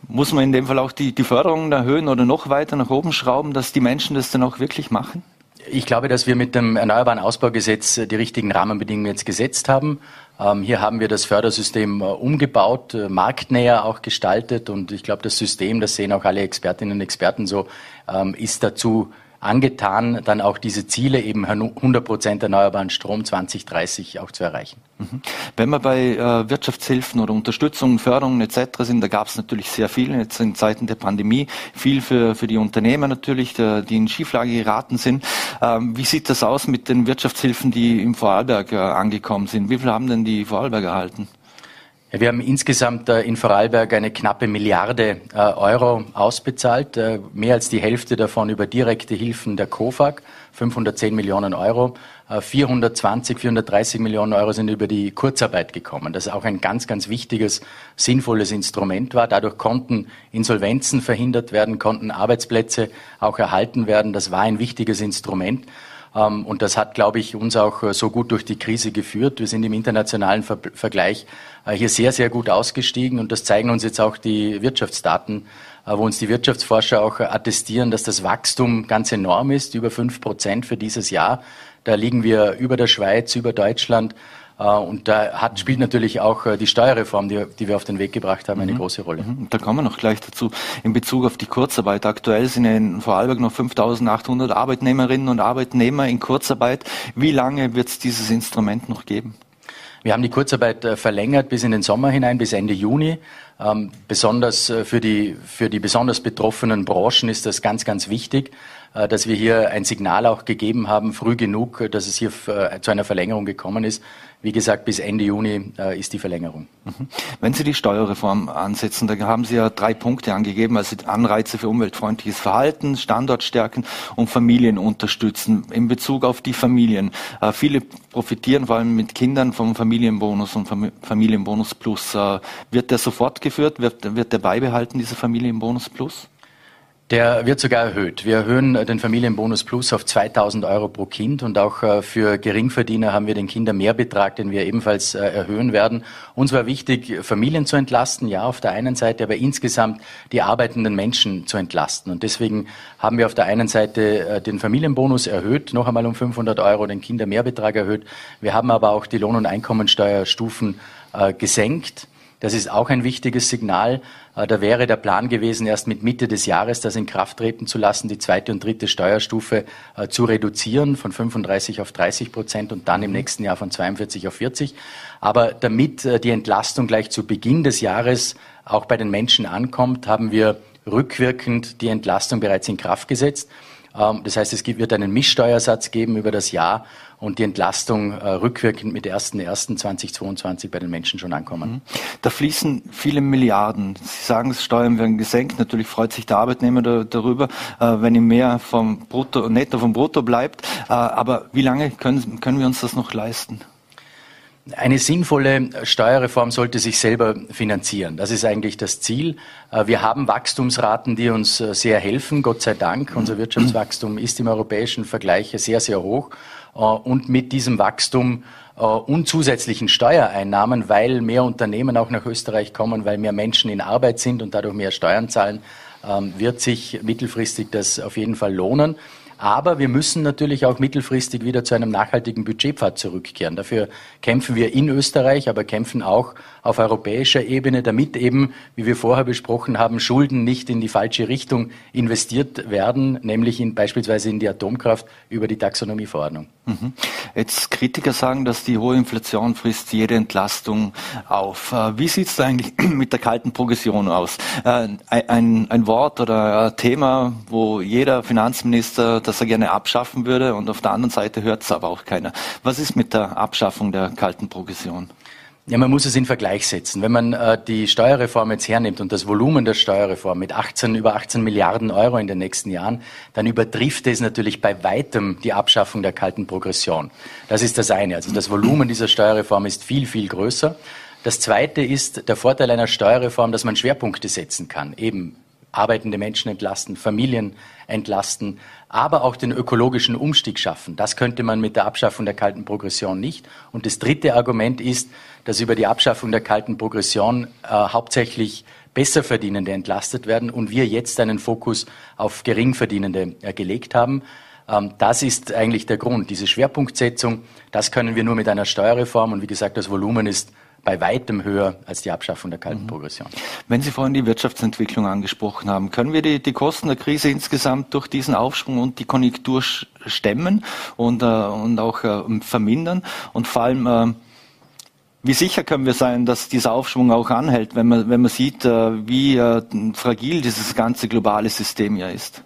muss man in dem Fall auch die, die Förderung erhöhen oder noch weiter nach oben schrauben, dass die Menschen das dann auch wirklich machen? Ich glaube, dass wir mit dem Erneuerbaren Ausbaugesetz die richtigen Rahmenbedingungen jetzt gesetzt haben. Ähm, hier haben wir das Fördersystem äh, umgebaut, äh, marktnäher auch gestaltet und ich glaube, das System, das sehen auch alle Expertinnen und Experten so, ähm, ist dazu angetan, dann auch diese Ziele eben 100 Prozent erneuerbaren Strom 2030 auch zu erreichen. Mhm. Wenn wir bei äh, Wirtschaftshilfen oder Unterstützung, Förderungen etc. sind, da gab es natürlich sehr viel jetzt in Zeiten der Pandemie, viel für, für die Unternehmer natürlich, die in Schieflage geraten sind. Ähm, wie sieht das aus mit den Wirtschaftshilfen, die im Vorarlberg äh, angekommen sind? Wie viel haben denn die Vorarlberger erhalten? Wir haben insgesamt äh, in Vorarlberg eine knappe Milliarde äh, Euro ausbezahlt, äh, mehr als die Hälfte davon über direkte Hilfen der COFAG, 510 Millionen Euro. 420, 430 Millionen Euro sind über die Kurzarbeit gekommen, das auch ein ganz, ganz wichtiges, sinnvolles Instrument war. Dadurch konnten Insolvenzen verhindert werden, konnten Arbeitsplätze auch erhalten werden. Das war ein wichtiges Instrument. Ähm, und das hat, glaube ich, uns auch äh, so gut durch die Krise geführt. Wir sind im internationalen Ver Vergleich äh, hier sehr, sehr gut ausgestiegen und das zeigen uns jetzt auch die Wirtschaftsdaten, äh, wo uns die Wirtschaftsforscher auch attestieren, dass das Wachstum ganz enorm ist, über fünf Prozent für dieses Jahr. Da liegen wir über der Schweiz, über Deutschland. Äh, und da hat, spielt natürlich auch äh, die Steuerreform, die, die wir auf den Weg gebracht haben, eine mhm. große Rolle. Mhm. Da kommen wir noch gleich dazu. In Bezug auf die Kurzarbeit. Aktuell sind in Vorarlberg noch 5800 Arbeitnehmerinnen und Arbeitnehmer in Kurzarbeit. Wie lange wird es dieses Instrument noch geben? Wir haben die Kurzarbeit äh, verlängert bis in den Sommer hinein, bis Ende Juni. Ähm, besonders für die, für die besonders betroffenen Branchen ist das ganz, ganz wichtig. Äh, dass wir hier ein Signal auch gegeben haben, früh genug, äh, dass es hier äh, zu einer Verlängerung gekommen ist. Wie gesagt, bis Ende Juni ist die Verlängerung. Mhm. Wenn Sie die Steuerreform ansetzen, da haben Sie ja drei Punkte angegeben, also Anreize für umweltfreundliches Verhalten, Standortstärken und Familien unterstützen. In Bezug auf die Familien. Viele profitieren vor allem mit Kindern vom Familienbonus und Familienbonus Plus. Wird der sofort geführt? Wird, wird der beibehalten, dieser Familienbonus Plus? Der wird sogar erhöht. Wir erhöhen äh, den Familienbonus Plus auf 2000 Euro pro Kind und auch äh, für Geringverdiener haben wir den Kindermehrbetrag, den wir ebenfalls äh, erhöhen werden. Uns war wichtig, Familien zu entlasten, ja, auf der einen Seite, aber insgesamt die arbeitenden Menschen zu entlasten. Und deswegen haben wir auf der einen Seite den Familienbonus erhöht, noch einmal um 500 Euro, den Kindermehrbetrag erhöht. Wir haben aber auch die Lohn- und Einkommensteuerstufen gesenkt. Das ist auch ein wichtiges Signal. Äh, da wäre der Plan gewesen, erst mit Mitte des Jahres das in Kraft treten zu lassen, die zweite und dritte Steuerstufe äh, zu reduzieren von 35 auf 30 Prozent und dann im mhm. nächsten Jahr von 42 auf 40. Aber damit äh, die Entlastung gleich zu Beginn des Jahres auch bei den Menschen ankommt, haben wir rückwirkend die Entlastung bereits in Kraft gesetzt. Ähm, das heißt, es wird einen Mischsteuersatz geben über das Jahr und die Entlastung äh, rückwirkend mit 1.1.2022 bei den Menschen schon ankommen. Mhm. Da fließen viele Milliarden. Sie sagen, Steuern werden gesenkt. Natürlich freut sich der Arbeitnehmer da, darüber, äh, wenn ihm mehr vom Brutto, netto vom Brutto bleibt. Äh, aber wie lange können, können wir uns das noch leisten? Eine sinnvolle Steuerreform sollte sich selber finanzieren. Das ist eigentlich das Ziel. Äh, wir haben Wachstumsraten, die uns äh, sehr helfen, Gott sei Dank. Unser Wirtschaftswachstum ist im europäischen Vergleich sehr, sehr hoch. Äh, und mit diesem Wachstum und zusätzlichen Steuereinnahmen, weil mehr Unternehmen auch nach Österreich kommen, weil mehr Menschen in Arbeit sind und dadurch mehr Steuern zahlen, ähm, wird sich mittelfristig das auf jeden Fall lohnen. Aber wir müssen natürlich auch mittelfristig wieder zu einem nachhaltigen Budgetpfad zurückkehren. Dafür kämpfen wir in Österreich, aber kämpfen auch auf europäischer Ebene, damit eben, wie wir vorher besprochen haben, Schulden nicht in die falsche Richtung investiert werden, nämlich in, beispielsweise in die Atomkraft über die Taxonomieverordnung. Mhm. Jetzt Kritiker sagen, dass die hohe Inflation frisst jede Entlastung auf. Äh, wie sieht es da eigentlich (clears throat) mit der kalten Progression aus? Äh, ein, ein Wort oder ein Thema, wo jeder Finanzminister das er gerne abschaffen würde und auf der anderen Seite hört es aber auch keiner. Was ist mit der Abschaffung der kalten Progression? Ja, man muss es in Vergleich setzen. Wenn man äh, die Steuerreform jetzt hernimmt und das Volumen der Steuerreform mit 18, über 18 Milliarden Euro in den nächsten Jahren, dann übertrifft es natürlich bei weitem die Abschaffung der kalten Progression. Das ist das eine. Also das Volumen dieser Steuerreform ist viel, viel größer. Das zweite ist der Vorteil einer Steuerreform, dass man Schwerpunkte setzen kann. Eben arbeitende Menschen entlasten, Familien entlasten, aber auch den ökologischen Umstieg schaffen. Das könnte man mit der Abschaffung der kalten Progression nicht. Und das dritte Argument ist, dass über die Abschaffung der kalten Progression äh, hauptsächlich Besserverdienende entlastet werden und wir jetzt einen Fokus auf Geringverdienende äh, gelegt haben. Ähm, das ist eigentlich der Grund. Diese Schwerpunktsetzung, das können wir nur mit einer Steuerreform und wie gesagt, das Volumen ist bei weitem höher als die Abschaffung der kalten mhm. Progression. Wenn Sie vorhin die Wirtschaftsentwicklung angesprochen haben, können wir die, die Kosten der Krise insgesamt durch diesen Aufschwung und die Konjunktur stemmen und, äh, und auch äh, vermindern? Und vor allem, äh, wie sicher können wir sein, dass dieser Aufschwung auch anhält, wenn man, wenn man sieht, äh, wie äh, fragil dieses ganze globale System ja ist?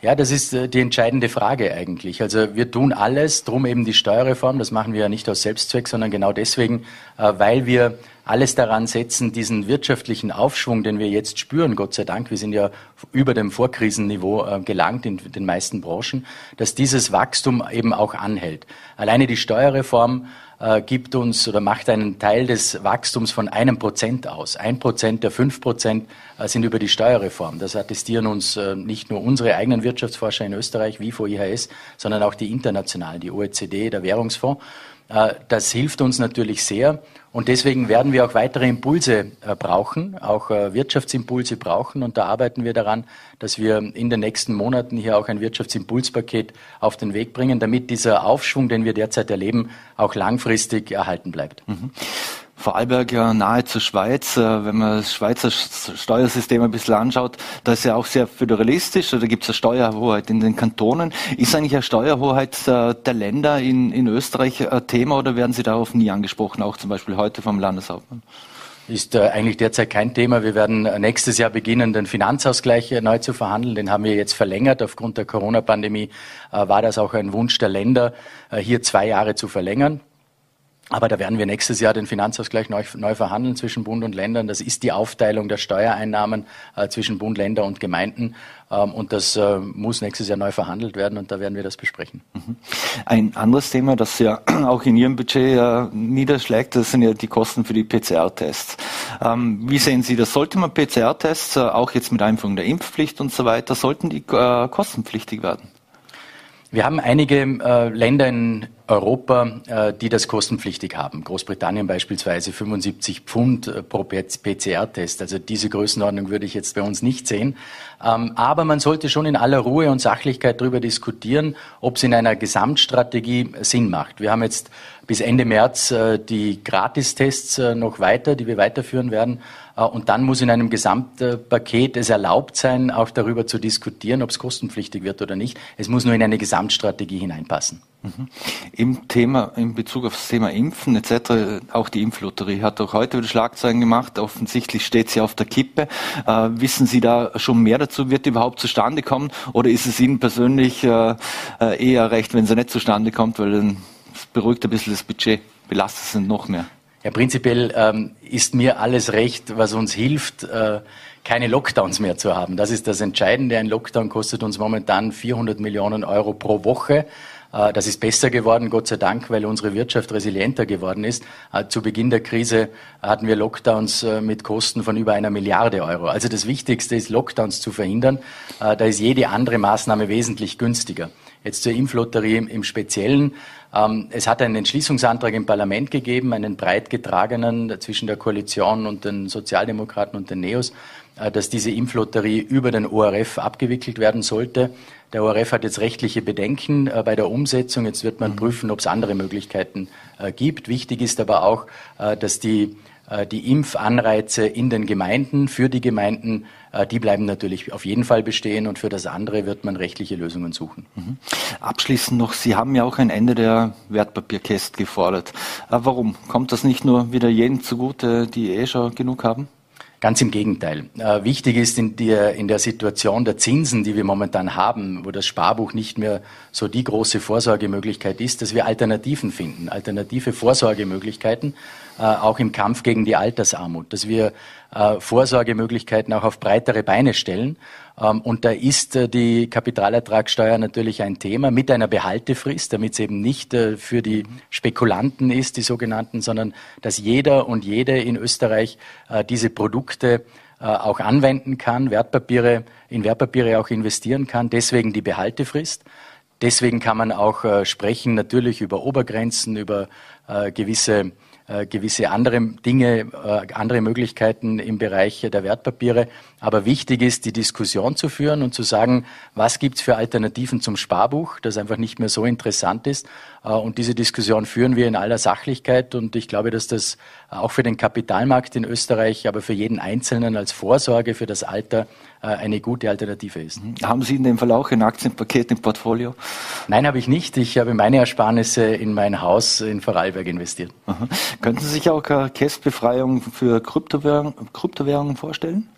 Ja, das ist äh, die entscheidende Frage eigentlich. Also wir tun alles, drum eben die Steuerreform, das machen wir ja nicht aus Selbstzweck, sondern genau deswegen, äh, weil wir alles daran setzen, diesen wirtschaftlichen Aufschwung, den wir jetzt spüren, Gott sei Dank, wir sind ja über dem Vorkrisenniveau äh, gelangt in den meisten Branchen, dass dieses Wachstum eben auch anhält. Alleine die Steuerreform äh, gibt uns oder macht einen Teil des Wachstums von einem Prozent aus. Ein Prozent der fünf Prozent äh, sind über die Steuerreform. Das attestieren uns äh, nicht nur unsere eigenen Wirtschaftsforscher in Österreich, WIFO, IHS, sondern auch die internationalen, die OECD, der Währungsfonds. Äh, das hilft uns natürlich sehr. Und deswegen werden wir auch weitere Impulse äh, brauchen, auch äh, Wirtschaftsimpulse brauchen. Und da arbeiten wir daran, dass wir in den nächsten Monaten hier auch ein Wirtschaftsimpulspaket auf den Weg bringen, damit dieser Aufschwung, den wir derzeit erleben, auch langfristig erhalten bleibt. Mhm. Vorarlberg ja nahe zur Schweiz. Äh, wenn man das Schweizer Steuersystem ein bisschen anschaut, da ist ja auch sehr föderalistisch, da gibt es eine Steuerhoheit in den Kantonen. Ist eigentlich eine Steuerhoheit äh, der Länder in, in Österreich ein Thema oder werden Sie darauf nie angesprochen, auch zum Beispiel heute vom Landeshauptmann? Ist äh, eigentlich derzeit kein Thema. Wir werden nächstes Jahr beginnen, den Finanzausgleich neu zu verhandeln. Den haben wir jetzt verlängert. Aufgrund der Corona-Pandemie war das auch ein Wunsch der Länder, hier zwei Jahre zu verlängern. Aber da werden wir nächstes Jahr den Finanzausgleich neu, neu, verhandeln zwischen Bund und Ländern. Das ist die Aufteilung der Steuereinnahmen äh, zwischen Bund, Länder und Gemeinden. Ähm, und das äh, muss nächstes Jahr neu verhandelt werden und da werden wir das besprechen. Mhm. Ein anderes Thema, das ja (clears throat) auch in Ihrem Budget äh, niederschlägt, das sind ja die Kosten für die PCR-Tests. Ähm, wie sehen Sie das? Sollte man PCR-Tests, äh, auch jetzt mit Einführung der Impfpflicht und so weiter, sollten die äh, kostenpflichtig werden? Wir haben einige äh, Länder in Europa, äh, die das kostenpflichtig haben. Großbritannien beispielsweise 75 Pfund äh, pro PCR-Test. Also diese Größenordnung würde ich jetzt bei uns nicht sehen. Ähm, aber man sollte schon in aller Ruhe und Sachlichkeit darüber diskutieren, ob es in einer Gesamtstrategie Sinn macht. Wir haben jetzt bis Ende März äh, die Gratistests noch weiter, die wir weiterführen werden. Und dann muss in einem Gesamtpaket es erlaubt sein, auch darüber zu diskutieren, ob es kostenpflichtig wird oder nicht. Es muss nur in eine Gesamtstrategie hineinpassen. Mhm. Im Thema, in Bezug auf das Thema Impfen etc., auch die Impflotterie hat auch heute wieder Schlagzeilen gemacht. Offensichtlich steht sie auf der Kippe. Äh, wissen Sie da schon mehr dazu? Wird die überhaupt zustande kommen? Oder ist es Ihnen persönlich äh, äh eher recht, wenn sie nicht zustande kommt, weil dann beruhigt ein bisschen das Budget, belastet es noch mehr? Ja, prinzipiell ähm, ist mir alles recht, was uns hilft, äh, keine Lockdowns mehr zu haben. Das ist das Entscheidende. Ein Lockdown kostet uns momentan 400 Millionen Euro pro Woche. Äh, das ist besser geworden, Gott sei Dank, weil unsere Wirtschaft resilienter geworden ist. Äh, zu Beginn der Krise hatten wir Lockdowns äh, mit Kosten von über einer Milliarde Euro. Also das Wichtigste ist, Lockdowns zu verhindern. Da ist jede andere Maßnahme wesentlich günstiger. Jetzt zur Impflotterie im Speziellen. Ähm, es hat einen Entschließungsantrag im Parlament gegeben, einen breit getragenen zwischen der Koalition und den Sozialdemokraten und den Neos, dass diese Impflotterie über den ORF abgewickelt werden sollte. Der ORF hat jetzt rechtliche Bedenken äh, bei der Umsetzung. Jetzt wird man mhm. prüfen, ob es andere Möglichkeiten äh, gibt. Wichtig ist aber auch, äh, dass die, äh, die Impfanreize in den Gemeinden, für die Gemeinden, äh, die bleiben natürlich auf jeden Fall bestehen und für das andere wird man rechtliche Lösungen suchen. Mhm. Abschließend noch, Sie haben ja auch ein Ende der Wertpapierkäste gefordert. Äh, warum? Kommt das nicht nur wieder jenen zugute, die eh schon genug haben? Ganz im Gegenteil. Äh, wichtig ist in der, in der Situation der Zinsen, die wir momentan haben, wo das Sparbuch nicht mehr so die große Vorsorgemöglichkeit ist, dass wir Alternativen finden, alternative Vorsorgemöglichkeiten, äh, auch im Kampf gegen die Altersarmut, dass wir äh, Vorsorgemöglichkeiten auch auf breitere Beine stellen. Ähm, und da ist äh, die Kapitalertragssteuer natürlich ein Thema mit einer Behaltefrist, damit es eben nicht äh, für die Spekulanten ist, die sogenannten, sondern dass jeder und jede in Österreich äh, diese Produkte auch anwenden kann, Wertpapiere, in Wertpapiere auch investieren kann. Deswegen die Behaltefrist. Deswegen kann man auch sprechen natürlich über Obergrenzen, über gewisse äh, gewisse andere Dinge, äh, andere Möglichkeiten im Bereich der Wertpapiere. Aber wichtig ist, die Diskussion zu führen und zu sagen, was gibt's für Alternativen zum Sparbuch, das einfach nicht mehr so interessant ist. Äh, und diese Diskussion führen wir in aller Sachlichkeit. Und ich glaube, dass das auch für den Kapitalmarkt in Österreich, aber für jeden Einzelnen als Vorsorge für das Alter eine gute Alternative ist. Mhm. Haben Sie in dem Fall auch ein Aktienpaket im Portfolio? Nein, habe ich nicht. Ich habe meine Ersparnisse in mein Haus in Vorarlberg investiert. Aha. Könnten Sie sich auch eine Kästbefreiung für Kryptowährungen, Kryptowährungen vorstellen?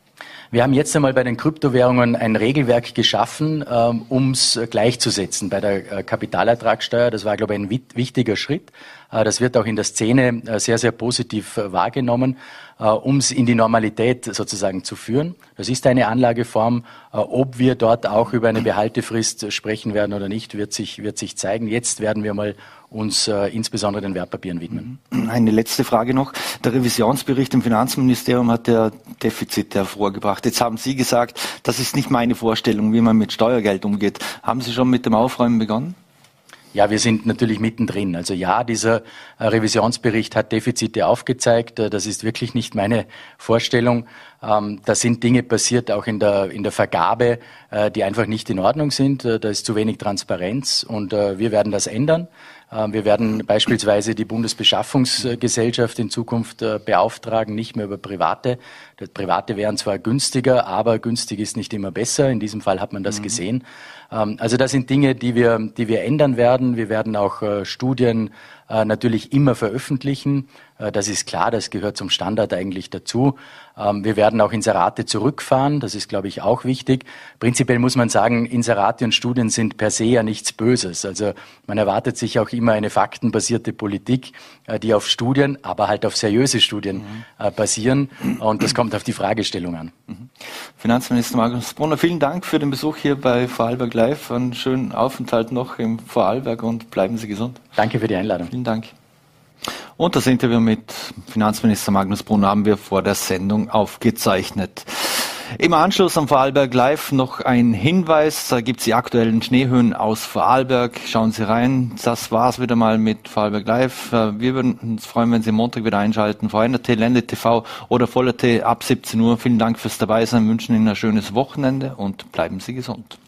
Wir haben jetzt einmal bei den Kryptowährungen ein Regelwerk geschaffen, ähm, um es gleichzusetzen bei der äh, Kapitalertragssteuer. Das war, glaube ich, ein wichtiger Schritt. Äh, das wird auch in der Szene äh, sehr, sehr positiv wahrgenommen, um es in die Normalität sozusagen zu führen. Das ist eine Anlageform. Ob wir dort auch über eine Behaltefrist sprechen werden oder nicht, wird sich, wird sich zeigen. Jetzt werden wir mal uns äh, insbesondere den Wertpapieren widmen. Eine letzte Frage noch. Der Revisionsbericht im Finanzministerium hat ja Defizite hervorgebracht. Jetzt haben Sie gesagt, das ist nicht meine Vorstellung, wie man mit Steuergeld umgeht. Haben Sie schon mit dem Aufräumen begonnen? Ja, wir sind natürlich mittendrin. Also ja, dieser äh, Revisionsbericht hat Defizite aufgezeigt. Äh, das ist wirklich nicht meine Vorstellung. Ähm, da sind Dinge passiert, auch in der, in der Vergabe, äh, die einfach nicht in Ordnung sind. Da ist zu wenig Transparenz und wir werden das ändern. Ähm, wir werden beispielsweise die Bundesbeschaffungsgesellschaft in Zukunft äh, beauftragen, nicht mehr über Private. Das Private wären zwar günstiger, aber günstig ist nicht immer besser. In diesem Fall hat man das mhm. gesehen. Ähm, also das sind Dinge, die wir, die wir ändern werden. Wir werden auch äh, Studien natürlich immer veröffentlichen. Äh, das ist klar, das gehört zum Standard eigentlich dazu. Ähm, wir werden auch Inserate zurückfahren, das ist, glaube ich, auch wichtig. Prinzipiell muss man sagen, Inserate und Studien sind per se ja nichts Böses. Also man erwartet sich auch immer eine faktenbasierte Politik, äh, die auf Studien, aber halt auf seriöse Studien mhm. basieren. Und das kommt auf die Fragestellung an. Mhm. Finanzminister Markus Brunner, vielen Dank für den Besuch hier bei Vorarlberg Live. Einen schönen Aufenthalt noch im Vorarlberg und bleiben Sie gesund. Danke für die Einladung. Vielen Dank. Und das Interview mit Finanzminister Magnus Brunner haben wir vor der Sendung aufgezeichnet. Im Anschluss am Vorarlberg Live noch ein Hinweis. Da gibt es die aktuellen Schneehöhen aus Vorarlberg. Schauen Sie rein. Das war's wieder mal mit Vorarlberg Live. Wir würden uns freuen, wenn Sie Montag wieder einschalten. VNRT, Lende TV oder Voller.t ab 17 Uhr. Vielen Dank fürs Dabeisein. Wünschen Ihnen ein schönes Wochenende und bleiben Sie gesund.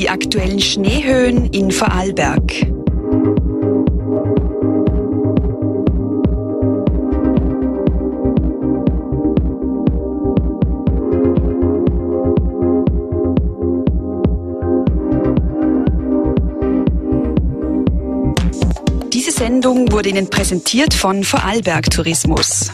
Die aktuellen Schneehöhen in Vorarlberg. Diese Sendung wurde Ihnen präsentiert von Vorarlberg Tourismus.